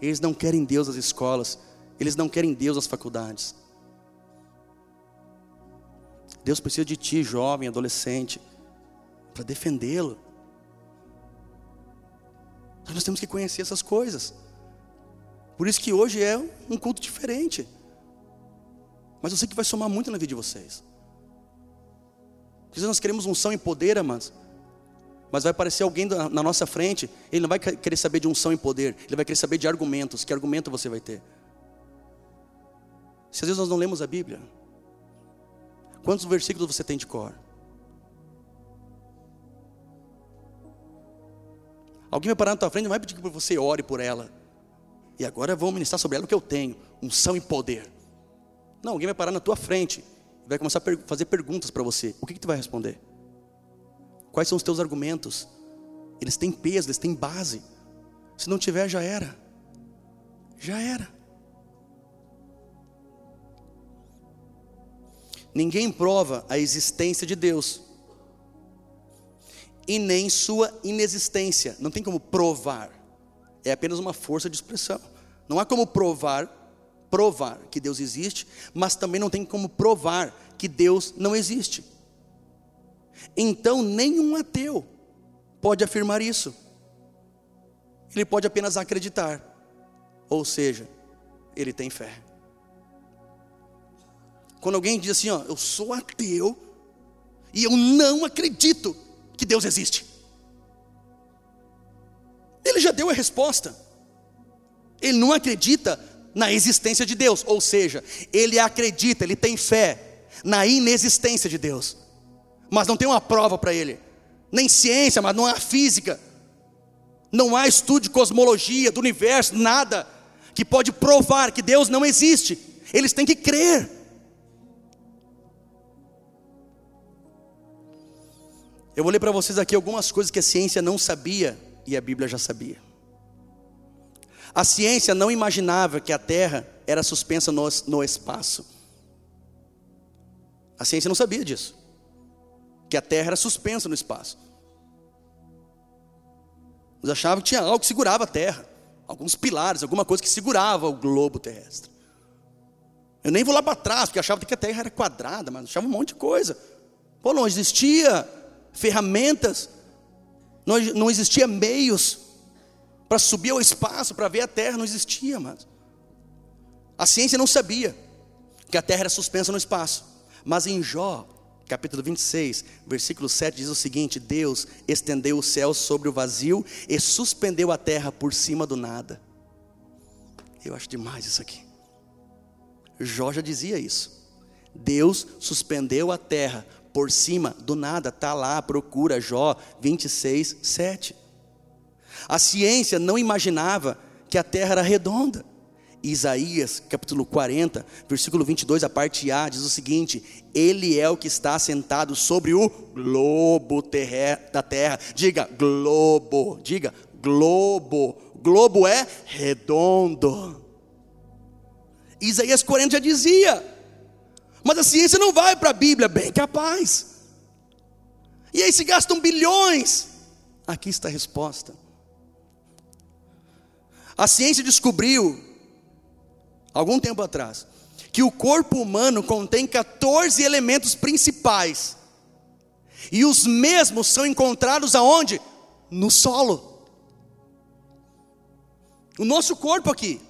Eles não querem Deus nas escolas, eles não querem Deus nas faculdades. Deus precisa de ti, jovem, adolescente, para defendê-lo. Nós temos que conhecer essas coisas. Por isso que hoje é um culto diferente. Mas eu sei que vai somar muito na vida de vocês. Vezes nós queremos unção e poder, amados. Mas vai aparecer alguém na nossa frente, ele não vai querer saber de unção e poder, ele vai querer saber de argumentos. Que argumento você vai ter? Se às vezes nós não lemos a Bíblia, quantos versículos você tem de cor? Alguém vai parar na tua frente e vai pedir que você ore por ela. E agora vamos ministrar sobre ela o que eu tenho: unção e poder. Não, alguém vai parar na tua frente vai começar a fazer perguntas para você. O que, que tu vai responder? Quais são os teus argumentos? Eles têm peso, eles têm base. Se não tiver, já era. Já era. Ninguém prova a existência de Deus e nem sua inexistência. Não tem como provar. É apenas uma força de expressão. Não há como provar, provar que Deus existe, mas também não tem como provar que Deus não existe. Então, nenhum ateu pode afirmar isso. Ele pode apenas acreditar. Ou seja, ele tem fé. Quando alguém diz assim, ó, eu sou ateu e eu não acredito que Deus existe. Ele já deu a resposta. Ele não acredita na existência de Deus, ou seja, ele acredita, ele tem fé na inexistência de Deus, mas não tem uma prova para ele, nem ciência, mas não há física, não há estudo de cosmologia do universo, nada que pode provar que Deus não existe. Eles têm que crer. Eu vou ler para vocês aqui algumas coisas que a ciência não sabia e a Bíblia já sabia. A ciência não imaginava que a Terra era suspensa no, no espaço. A ciência não sabia disso. Que a Terra era suspensa no espaço. Eles achavam que tinha algo que segurava a Terra. Alguns pilares, alguma coisa que segurava o globo terrestre. Eu nem vou lá para trás, porque achava que a Terra era quadrada, mas achava um monte de coisa. Pô, não existia ferramentas, não, não existia meios para subir ao espaço, para ver a terra, não existia, mas a ciência não sabia que a terra era suspensa no espaço, mas em Jó, capítulo 26, versículo 7 diz o seguinte: Deus estendeu o céu sobre o vazio e suspendeu a terra por cima do nada. Eu acho demais isso aqui. Jó já dizia isso. Deus suspendeu a terra por cima, do nada, está lá, procura Jó 26, 7. A ciência não imaginava que a terra era redonda. Isaías, capítulo 40, versículo 22, a parte A, diz o seguinte: Ele é o que está sentado sobre o globo da terra. Diga globo, diga globo. Globo é redondo. Isaías 40 já dizia: mas a ciência não vai para a Bíblia, bem capaz. E aí se gastam bilhões. Aqui está a resposta. A ciência descobriu, algum tempo atrás, que o corpo humano contém 14 elementos principais. E os mesmos são encontrados aonde? No solo. O nosso corpo aqui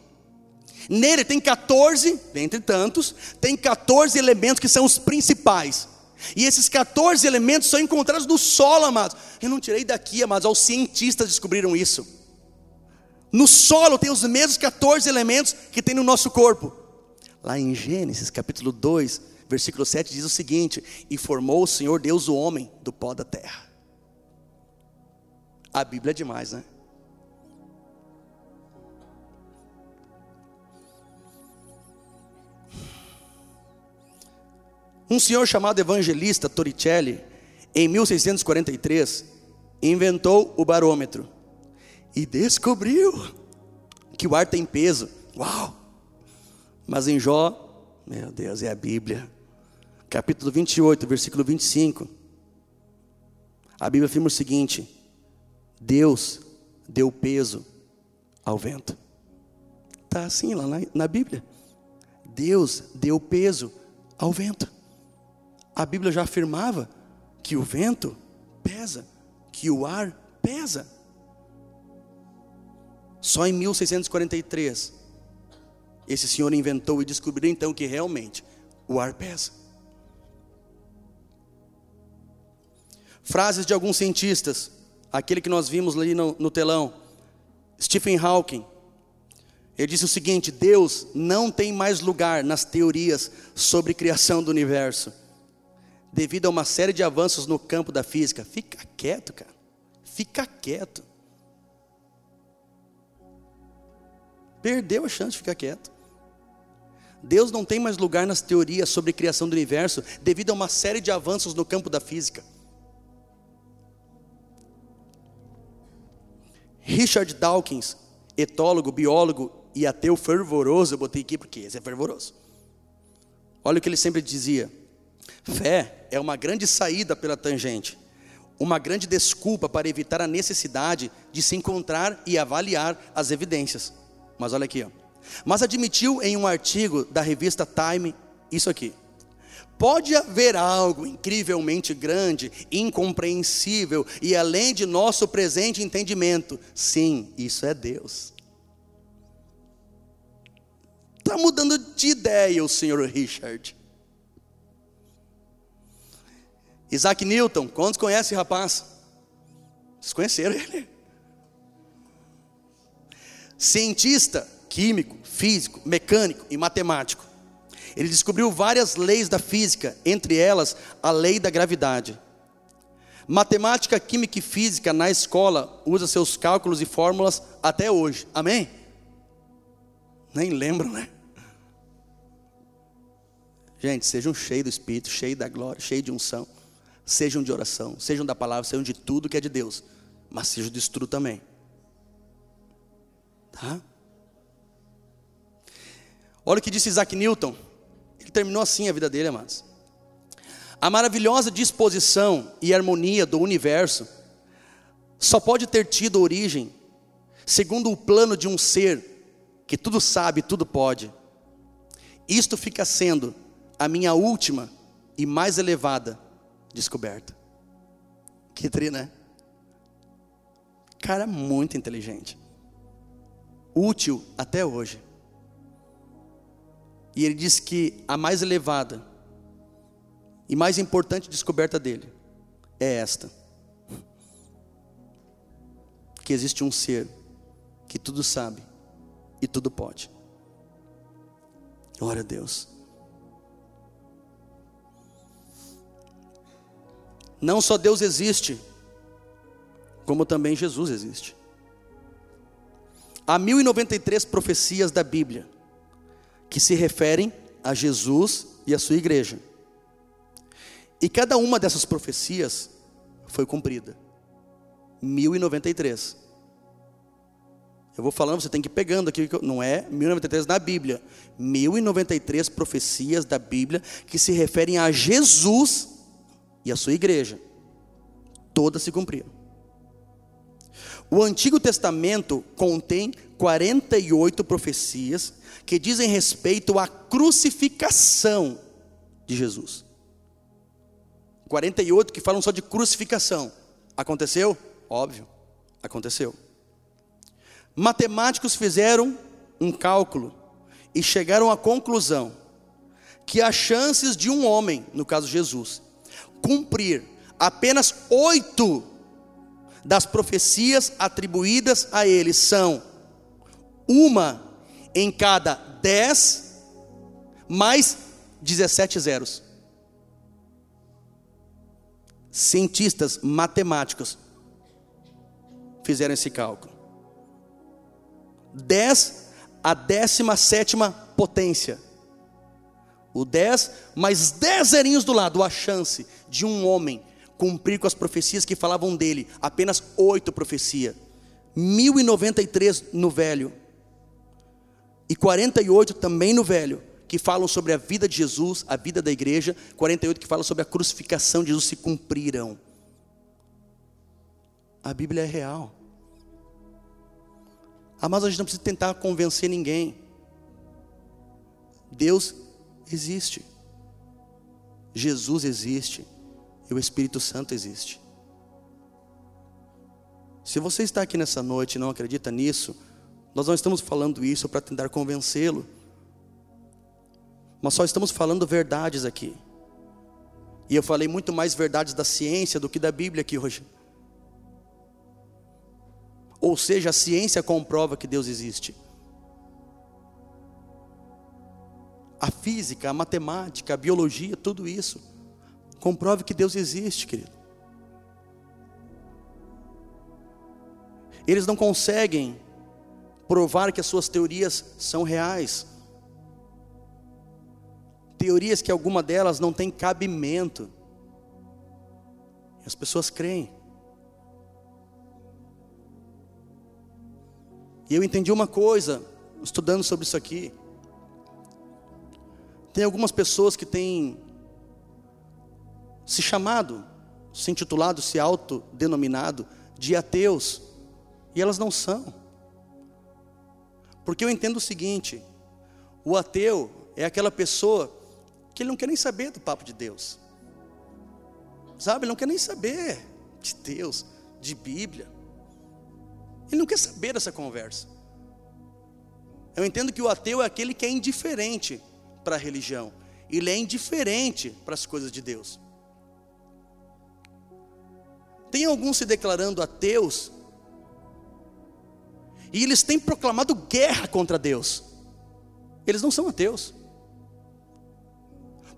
Nele tem 14, dentre tantos, tem 14 elementos que são os principais. E esses 14 elementos são encontrados no solo, amados. Eu não tirei daqui, amados, os cientistas descobriram isso. No solo tem os mesmos 14 elementos que tem no nosso corpo. Lá em Gênesis, capítulo 2, versículo 7 diz o seguinte: "E formou o Senhor Deus o homem do pó da terra". A Bíblia é demais, né? Um senhor chamado evangelista Torricelli, em 1643, inventou o barômetro e descobriu que o ar tem peso. Uau! Mas em Jó, meu Deus, é a Bíblia, capítulo 28, versículo 25, a Bíblia afirma o seguinte: Deus deu peso ao vento. Está assim lá na, na Bíblia. Deus deu peso ao vento a Bíblia já afirmava que o vento pesa, que o ar pesa. Só em 1643, esse senhor inventou e descobriu então que realmente o ar pesa. Frases de alguns cientistas, aquele que nós vimos ali no, no telão, Stephen Hawking, ele disse o seguinte: Deus não tem mais lugar nas teorias sobre criação do universo devido a uma série de avanços no campo da física. Fica quieto, cara. Fica quieto. Perdeu a chance de ficar quieto. Deus não tem mais lugar nas teorias sobre criação do universo devido a uma série de avanços no campo da física. Richard Dawkins, etólogo, biólogo e ateu fervoroso, eu botei aqui porque esse é fervoroso. Olha o que ele sempre dizia: fé é uma grande saída pela tangente, uma grande desculpa para evitar a necessidade de se encontrar e avaliar as evidências. Mas olha aqui, ó. Mas admitiu em um artigo da revista Time isso aqui. Pode haver algo incrivelmente grande, incompreensível e além de nosso presente entendimento. Sim, isso é Deus. Está mudando de ideia o senhor Richard. Isaac Newton, quantos conhecem rapaz? Vocês conheceram ele? Cientista, químico, físico, mecânico e matemático. Ele descobriu várias leis da física, entre elas a lei da gravidade. Matemática, química e física na escola usa seus cálculos e fórmulas até hoje. Amém? Nem lembro, né? Gente, sejam cheios do Espírito, cheios da glória, cheios de unção. Sejam de oração, sejam da palavra, sejam de tudo que é de Deus. Mas sejam de estudo também. Tá? Olha o que disse Isaac Newton. Ele terminou assim a vida dele, amados. A maravilhosa disposição e harmonia do universo só pode ter tido origem segundo o plano de um ser que tudo sabe, tudo pode. Isto fica sendo a minha última e mais elevada descoberta. Que tri, né? Cara muito inteligente. Útil até hoje. E ele diz que a mais elevada e mais importante descoberta dele é esta: que existe um ser que tudo sabe e tudo pode. Glória a Deus. Não só Deus existe, como também Jesus existe. Há 1093 profecias da Bíblia que se referem a Jesus e a sua igreja. E cada uma dessas profecias foi cumprida. 1093. Eu vou falando, você tem que ir pegando aqui, não é 1093 na Bíblia. 1093 profecias da Bíblia que se referem a Jesus e a sua igreja. Todas se cumpriram. O Antigo Testamento contém 48 profecias que dizem respeito à crucificação de Jesus. 48 que falam só de crucificação. Aconteceu? Óbvio, aconteceu. Matemáticos fizeram um cálculo e chegaram à conclusão que as chances de um homem, no caso Jesus, cumprir apenas oito das profecias atribuídas a ele são uma em cada 10 mais 17 zeros. Cientistas matemáticos fizeram esse cálculo. 10 a 17 potência. O 10 mais 10 zerinhos do lado, a chance de um homem cumprir com as profecias que falavam dele, apenas oito profecias. 1093 no velho e 48 também no Velho, que falam sobre a vida de Jesus, a vida da igreja, 48 que falam sobre a crucificação de Jesus se cumpriram. A Bíblia é real. Mas a gente não precisa tentar convencer ninguém. Deus existe. Jesus existe. E o Espírito Santo existe. Se você está aqui nessa noite e não acredita nisso, nós não estamos falando isso para tentar convencê-lo, mas só estamos falando verdades aqui. E eu falei muito mais verdades da ciência do que da Bíblia aqui hoje. Ou seja, a ciência comprova que Deus existe. A física, a matemática, a biologia, tudo isso comprove que Deus existe, querido. Eles não conseguem provar que as suas teorias são reais. Teorias que alguma delas não tem cabimento. E as pessoas creem. E eu entendi uma coisa, estudando sobre isso aqui. Tem algumas pessoas que têm se chamado, se intitulado, se autodenominado de ateus, e elas não são. Porque eu entendo o seguinte: o ateu é aquela pessoa que ele não quer nem saber do papo de Deus. Sabe, ele não quer nem saber de Deus, de Bíblia. Ele não quer saber dessa conversa. Eu entendo que o ateu é aquele que é indiferente para a religião. Ele é indiferente para as coisas de Deus. Tem alguns se declarando ateus e eles têm proclamado guerra contra Deus. Eles não são ateus.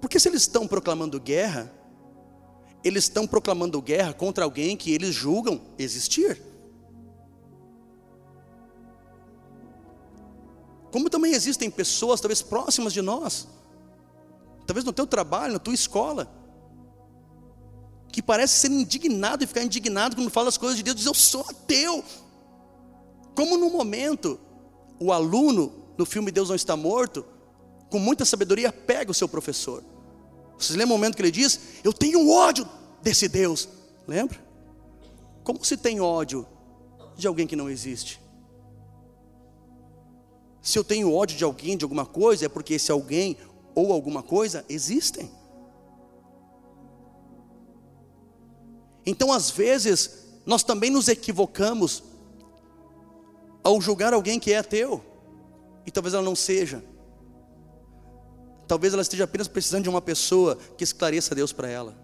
Porque se eles estão proclamando guerra, eles estão proclamando guerra contra alguém que eles julgam existir. Como também existem pessoas, talvez próximas de nós, talvez no teu trabalho, na tua escola, que parece ser indignado e ficar indignado quando fala as coisas de Deus, diz eu sou ateu. Como no momento, o aluno, no filme Deus não está morto, com muita sabedoria, pega o seu professor. Vocês lembram o momento que ele diz: Eu tenho ódio desse Deus. Lembra? Como se tem ódio de alguém que não existe? Se eu tenho ódio de alguém, de alguma coisa, é porque esse alguém ou alguma coisa existem. Então, às vezes, nós também nos equivocamos ao julgar alguém que é ateu, e talvez ela não seja. Talvez ela esteja apenas precisando de uma pessoa que esclareça Deus para ela.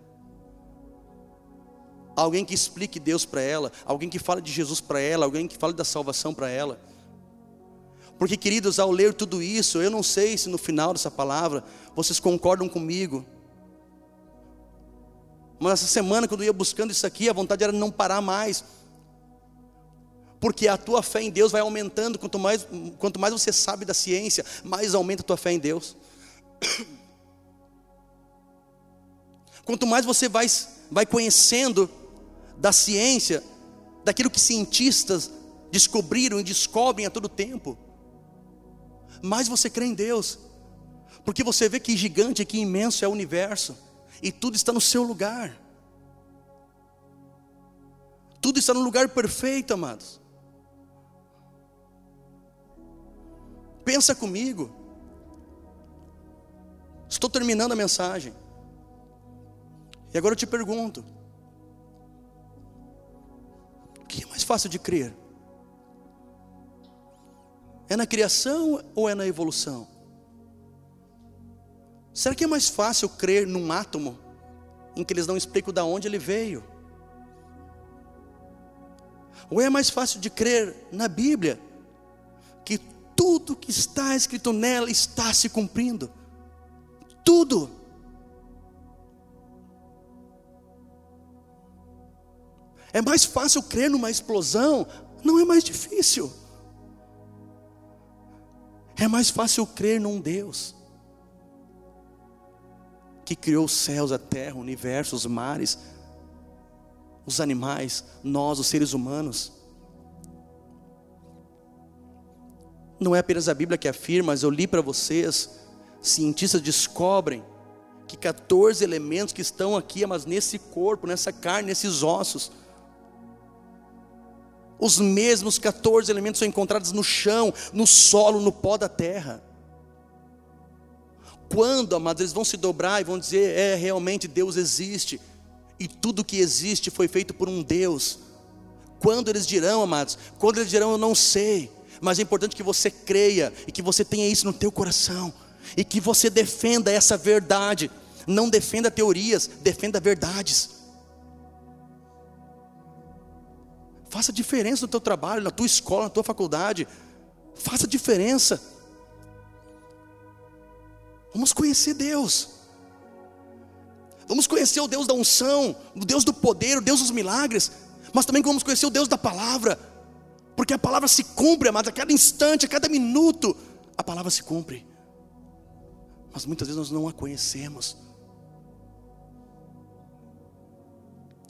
Alguém que explique Deus para ela, alguém que fale de Jesus para ela, alguém que fale da salvação para ela. Porque, queridos, ao ler tudo isso, eu não sei se no final dessa palavra vocês concordam comigo. Mas essa semana, quando eu ia buscando isso aqui, a vontade era não parar mais. Porque a tua fé em Deus vai aumentando, quanto mais, quanto mais você sabe da ciência, mais aumenta a tua fé em Deus. Quanto mais você vai, vai conhecendo da ciência, daquilo que cientistas descobriram e descobrem a todo tempo, mais você crê em Deus, porque você vê que gigante, que imenso é o universo, e tudo está no seu lugar, tudo está no lugar perfeito, amados. Pensa comigo, estou terminando a mensagem, e agora eu te pergunto: o que é mais fácil de crer? É na criação ou é na evolução? Será que é mais fácil crer num átomo em que eles não explicam de onde ele veio? Ou é mais fácil de crer na Bíblia que tudo que está escrito nela está se cumprindo? Tudo. É mais fácil crer numa explosão? Não é mais difícil. É mais fácil crer num Deus que criou os céus, a terra, o universo, os mares, os animais, nós, os seres humanos. Não é apenas a Bíblia que afirma, mas eu li para vocês, cientistas descobrem que 14 elementos que estão aqui, mas nesse corpo, nessa carne, nesses ossos, os mesmos 14 elementos são encontrados no chão, no solo, no pó da terra. Quando, amados, eles vão se dobrar e vão dizer: é, realmente Deus existe, e tudo que existe foi feito por um Deus. Quando eles dirão, amados, quando eles dirão, eu não sei, mas é importante que você creia e que você tenha isso no teu coração, e que você defenda essa verdade, não defenda teorias, defenda verdades. Faça diferença no teu trabalho, na tua escola, na tua faculdade. Faça diferença. Vamos conhecer Deus. Vamos conhecer o Deus da unção, o Deus do poder, o Deus dos milagres, mas também vamos conhecer o Deus da palavra, porque a palavra se cumpre, amados, a cada instante, a cada minuto, a palavra se cumpre, mas muitas vezes nós não a conhecemos.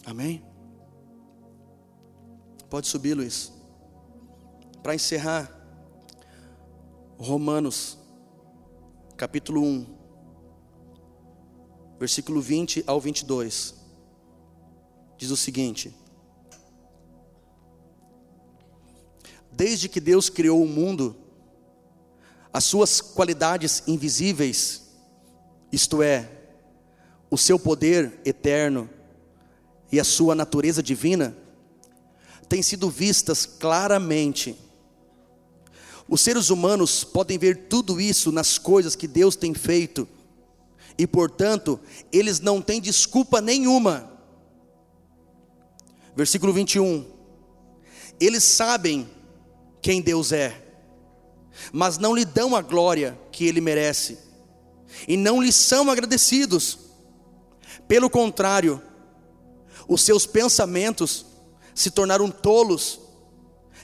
Amém? Pode subir, Luiz. para encerrar, Romanos, capítulo 1, versículo 20 ao 22, diz o seguinte: Desde que Deus criou o mundo, as suas qualidades invisíveis, isto é, o seu poder eterno e a sua natureza divina, têm sido vistas claramente. Os seres humanos podem ver tudo isso nas coisas que Deus tem feito, e portanto, eles não têm desculpa nenhuma. Versículo 21. Eles sabem quem Deus é mas não lhe dão a glória que ele merece, e não lhe são agradecidos. Pelo contrário, os seus pensamentos se tornaram tolos,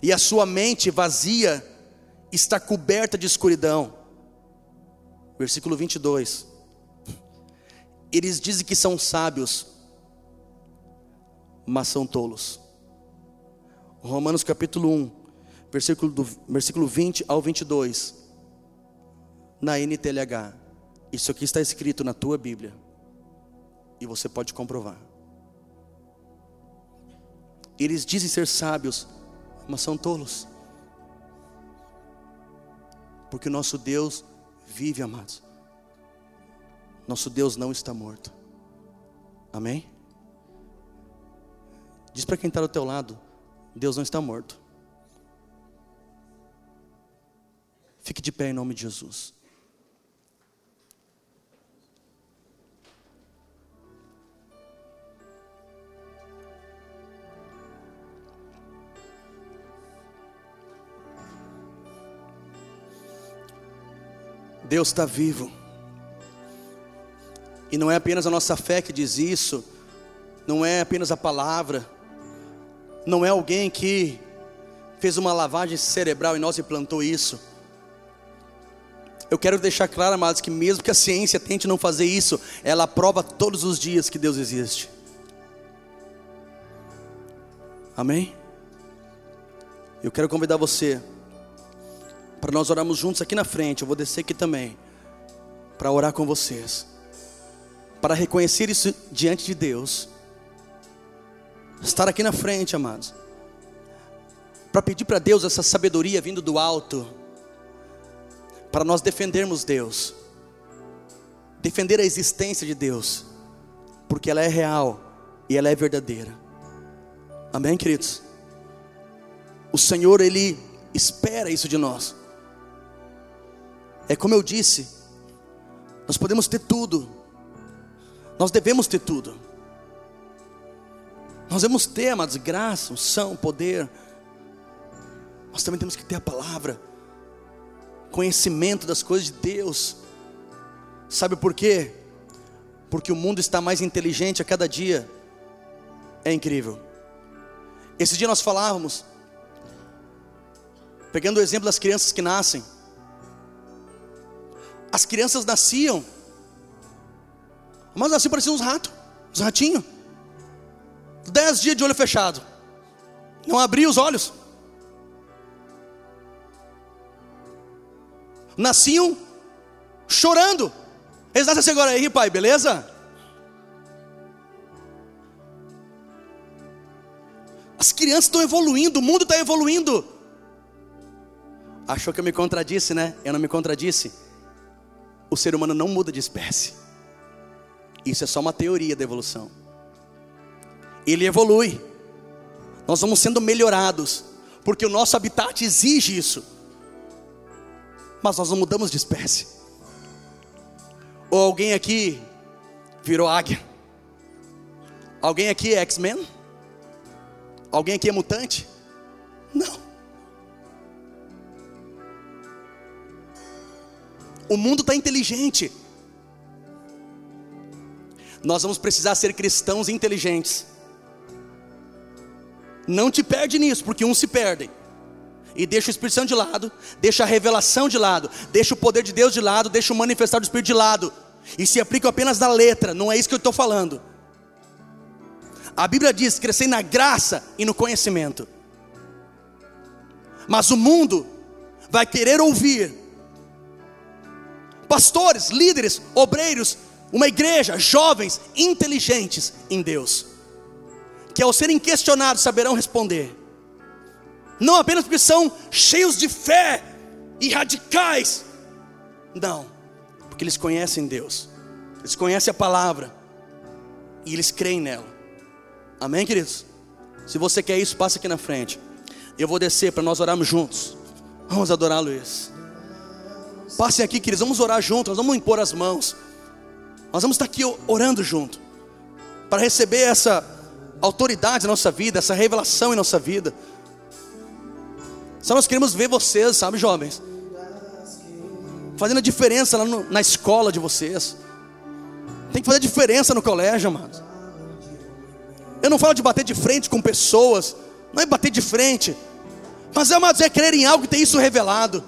e a sua mente vazia está coberta de escuridão. Versículo 22. Eles dizem que são sábios, mas são tolos. Romanos capítulo 1, versículo, do, versículo 20 ao 22, na NTLH. Isso aqui está escrito na tua Bíblia, e você pode comprovar. Eles dizem ser sábios, mas são tolos, porque o nosso Deus vive, amados. Nosso Deus não está morto. Amém? Diz para quem está do teu lado: Deus não está morto. Fique de pé em nome de Jesus. Deus está vivo. E não é apenas a nossa fé que diz isso, não é apenas a palavra, não é alguém que fez uma lavagem cerebral e nós implantou isso eu quero deixar claro, amados, que mesmo que a ciência tente não fazer isso, ela prova todos os dias que Deus existe. Amém? Eu quero convidar você para nós orarmos juntos aqui na frente. Eu vou descer aqui também para orar com vocês, para reconhecer isso diante de Deus. Estar aqui na frente, amados, para pedir para Deus essa sabedoria vindo do alto para nós defendermos Deus, defender a existência de Deus, porque ela é real e ela é verdadeira. Amém, queridos? O Senhor, Ele espera isso de nós. É como eu disse, nós podemos ter tudo, nós devemos ter tudo. Nós devemos ter, amados, graça, unção, poder. Nós também temos que ter a palavra conhecimento das coisas de Deus. Sabe por quê? Porque o mundo está mais inteligente a cada dia. É incrível. Esse dia nós falávamos, pegando o exemplo das crianças que nascem. As crianças nasciam, mas nasciam pareciam uns ratos, uns ratinhos. Dez dias de olho fechado, não abria os olhos. nasciam chorando. Eles nascem assim agora aí, pai, beleza? As crianças estão evoluindo, o mundo está evoluindo. Achou que eu me contradisse, né? Eu não me contradisse. O ser humano não muda de espécie. Isso é só uma teoria da evolução. Ele evolui. Nós vamos sendo melhorados, porque o nosso habitat exige isso mas nós não mudamos de espécie. Ou alguém aqui virou águia? Alguém aqui é X-Men? Alguém aqui é mutante? Não. O mundo está inteligente. Nós vamos precisar ser cristãos inteligentes. Não te perde nisso, porque uns se perdem e deixa o Espírito Santo de lado, deixa a revelação de lado, deixa o poder de Deus de lado, deixa o manifestar do Espírito de lado, e se aplica apenas na letra, não é isso que eu estou falando. A Bíblia diz: crescer na graça e no conhecimento. Mas o mundo vai querer ouvir pastores, líderes, obreiros, uma igreja, jovens inteligentes em Deus, que ao serem questionados saberão responder, não apenas porque são cheios de fé e radicais, não, porque eles conhecem Deus, eles conhecem a palavra e eles creem nela. Amém, queridos? Se você quer isso, passa aqui na frente. Eu vou descer para nós orarmos juntos. Vamos adorar Luiz. Passem aqui, queridos, vamos orar juntos, nós vamos impor as mãos. Nós vamos estar aqui orando junto para receber essa autoridade na nossa vida, essa revelação em nossa vida. Só nós queremos ver vocês, sabe, jovens? Fazendo a diferença lá no, na escola de vocês. Tem que fazer diferença no colégio, amados. Eu não falo de bater de frente com pessoas, não é bater de frente, mas amados, é crer em algo e ter isso revelado,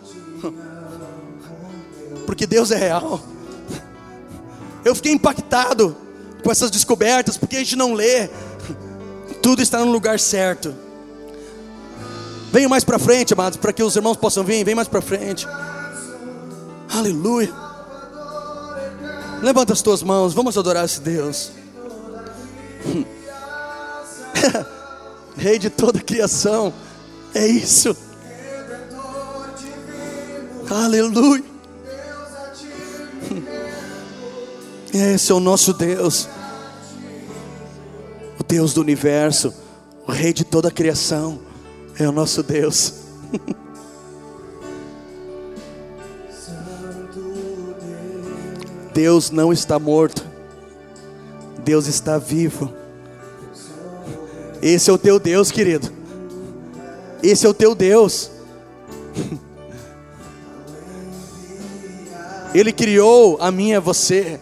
porque Deus é real. Eu fiquei impactado com essas descobertas, porque a gente não lê, tudo está no lugar certo. Venham mais para frente, amados, para que os irmãos possam vir. Vem mais para frente. Aleluia. Levanta as tuas mãos, vamos adorar esse Deus. Rei de toda a criação, é isso. Aleluia. Esse é o nosso Deus, o Deus do universo, o Rei de toda a criação, é o nosso Deus. Deus não está morto, Deus está vivo. Esse é o teu Deus, querido. Esse é o teu Deus. Ele criou a mim e a você.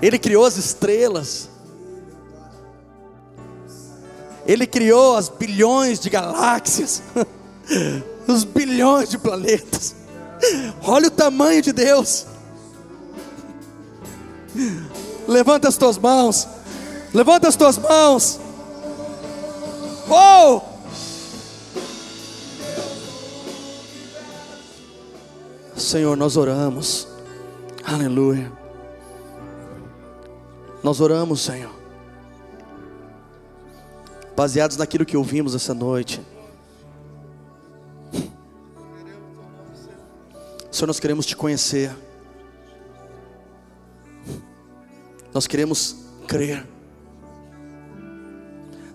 Ele criou as estrelas. Ele criou as bilhões de galáxias, os bilhões de planetas. Olha o tamanho de Deus. Levanta as tuas mãos. Levanta as tuas mãos. Oh! Senhor, nós oramos. Aleluia. Nós oramos, Senhor. Baseados naquilo que ouvimos essa noite. Senhor, nós queremos te conhecer. Nós queremos crer.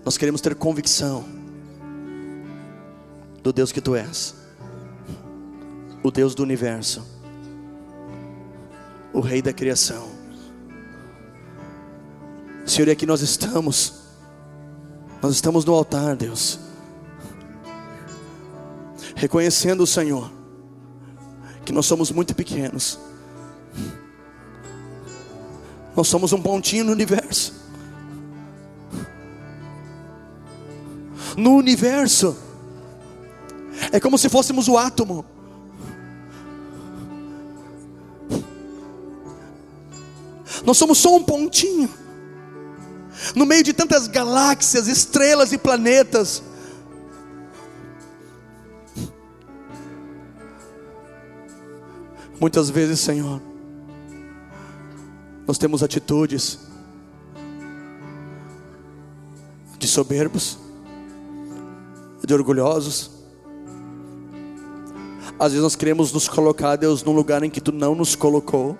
Nós queremos ter convicção do Deus que tu és, o Deus do universo, o Rei da criação. Senhor, e aqui nós estamos, nós estamos no altar, Deus, reconhecendo o Senhor, que nós somos muito pequenos, nós somos um pontinho no universo. No universo, é como se fôssemos o átomo. Nós somos só um pontinho, no meio de tantas galáxias, estrelas e planetas. Muitas vezes, Senhor, nós temos atitudes de soberbos, de orgulhosos. Às vezes nós queremos nos colocar, Deus, num lugar em que Tu não nos colocou.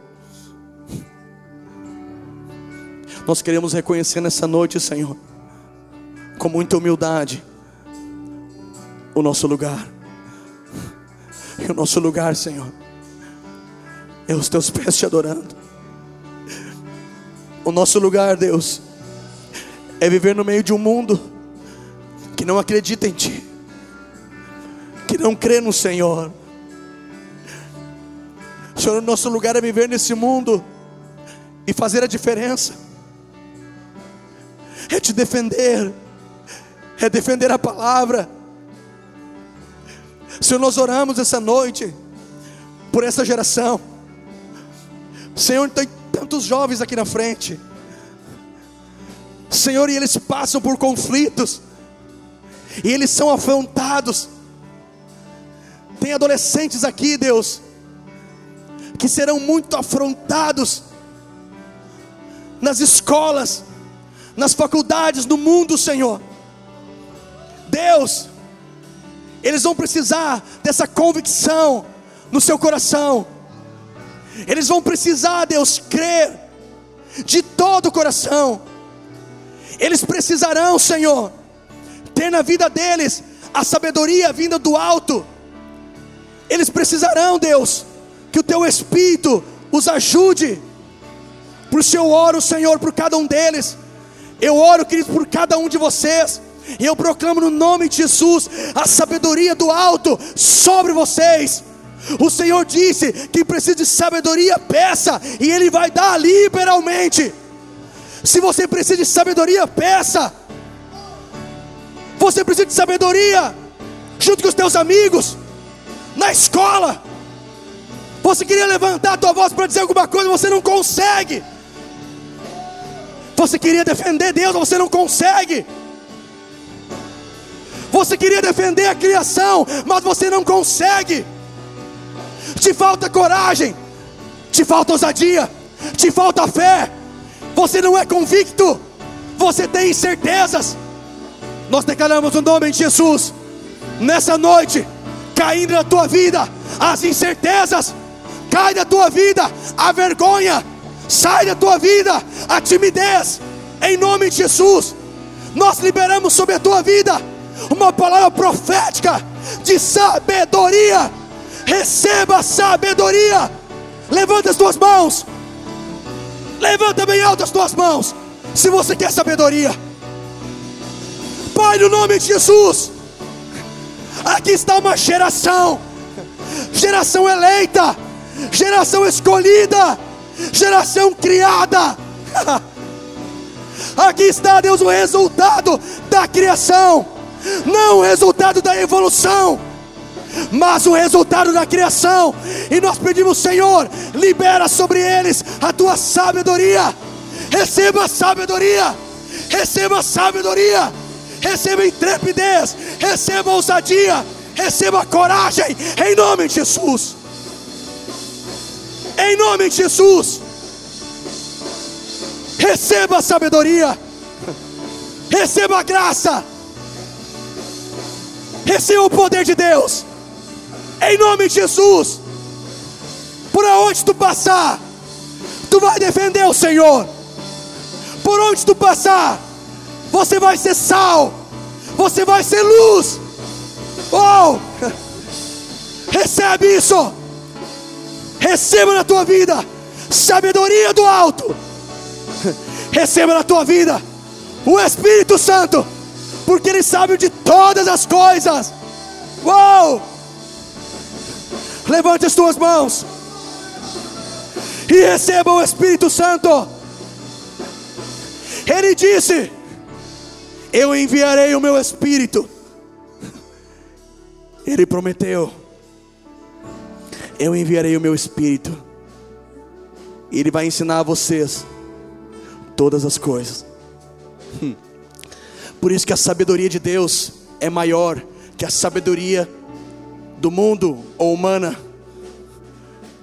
Nós queremos reconhecer nessa noite, Senhor, com muita humildade, o nosso lugar. E o nosso lugar, Senhor, é os Teus pés te adorando. O nosso lugar, Deus, é viver no meio de um mundo que não acredita em Ti, que não crê no Senhor. Senhor, o nosso lugar é viver nesse mundo e fazer a diferença, é te defender, é defender a palavra. Senhor, nós oramos essa noite por essa geração. Senhor, tem tantos jovens aqui na frente. Senhor, e eles passam por conflitos, e eles são afrontados, Tem adolescentes aqui, Deus, que serão muito afrontados nas escolas, nas faculdades, no mundo, Senhor. Deus, eles vão precisar dessa convicção no seu coração. Eles vão precisar, Deus, crer de todo o coração. Eles precisarão, Senhor, ter na vida deles a sabedoria vinda do alto. Eles precisarão, Deus, que o teu Espírito os ajude. Por isso eu oro, Senhor, por cada um deles. Eu oro, querido, por cada um de vocês. E eu proclamo no nome de Jesus a sabedoria do alto sobre vocês. O Senhor disse que precisa de sabedoria, peça, e Ele vai dar liberalmente. Se você precisa de sabedoria, peça. Você precisa de sabedoria, junto com os teus amigos, na escola. Você queria levantar a tua voz para dizer alguma coisa, você não consegue. Você queria defender Deus, você não consegue. Você queria defender a criação, mas você não consegue. Te falta coragem, te falta ousadia, te falta fé. Você não é convicto, você tem incertezas. Nós declaramos o nome de Jesus nessa noite, caindo na tua vida as incertezas, cai da tua vida a vergonha, sai da tua vida a timidez, em nome de Jesus. Nós liberamos sobre a tua vida uma palavra profética de sabedoria. Receba sabedoria. Levanta as tuas mãos. Levanta bem alto as tuas mãos. Se você quer sabedoria, Pai, no nome de Jesus, aqui está uma geração, geração eleita, geração escolhida, geração criada. Aqui está, Deus, o resultado da criação não o resultado da evolução, mas o resultado da criação. E nós pedimos, Senhor, libera sobre eles a tua sabedoria. Receba sabedoria, receba sabedoria, receba intrepidez, receba ousadia, receba coragem, em nome de Jesus. Em nome de Jesus. Receba sabedoria, receba graça Receba o poder de Deus. Em nome de Jesus. Por onde tu passar, tu vai defender o Senhor. Por onde tu passar, você vai ser sal. Você vai ser luz. Oh! Recebe isso. Receba na tua vida sabedoria do alto. Receba na tua vida o Espírito Santo porque Ele sabe de todas as coisas. Uou! Levante as tuas mãos e receba o Espírito Santo. Ele disse: Eu enviarei o meu Espírito. Ele prometeu: Eu enviarei o meu Espírito. Ele vai ensinar a vocês todas as coisas. Hum. Por isso que a sabedoria de Deus é maior que a sabedoria do mundo ou humana.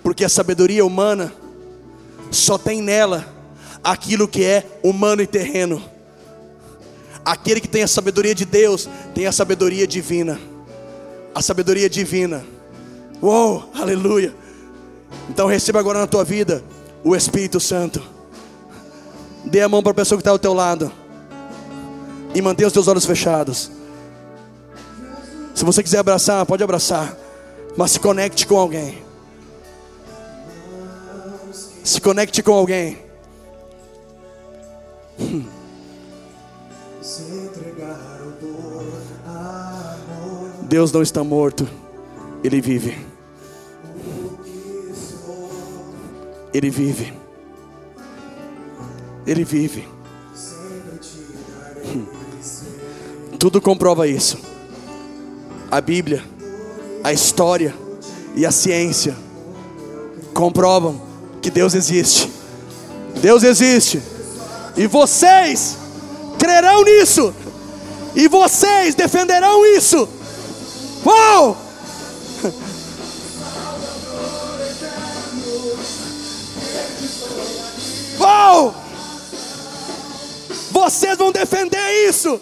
Porque a sabedoria humana só tem nela aquilo que é humano e terreno. Aquele que tem a sabedoria de Deus tem a sabedoria divina. A sabedoria divina. Uou, aleluia. Então receba agora na tua vida o Espírito Santo. Dê a mão para a pessoa que está ao teu lado e mantenha os teus olhos fechados. Se você quiser abraçar, pode abraçar, mas se conecte com alguém. Se conecte com alguém. Deus não está morto, Ele vive. Ele vive. Ele vive. Tudo comprova isso. A Bíblia, a história e a ciência comprovam que Deus existe. Deus existe. E vocês crerão nisso. E vocês defenderão isso. Uau! Uau! Vocês vão defender isso.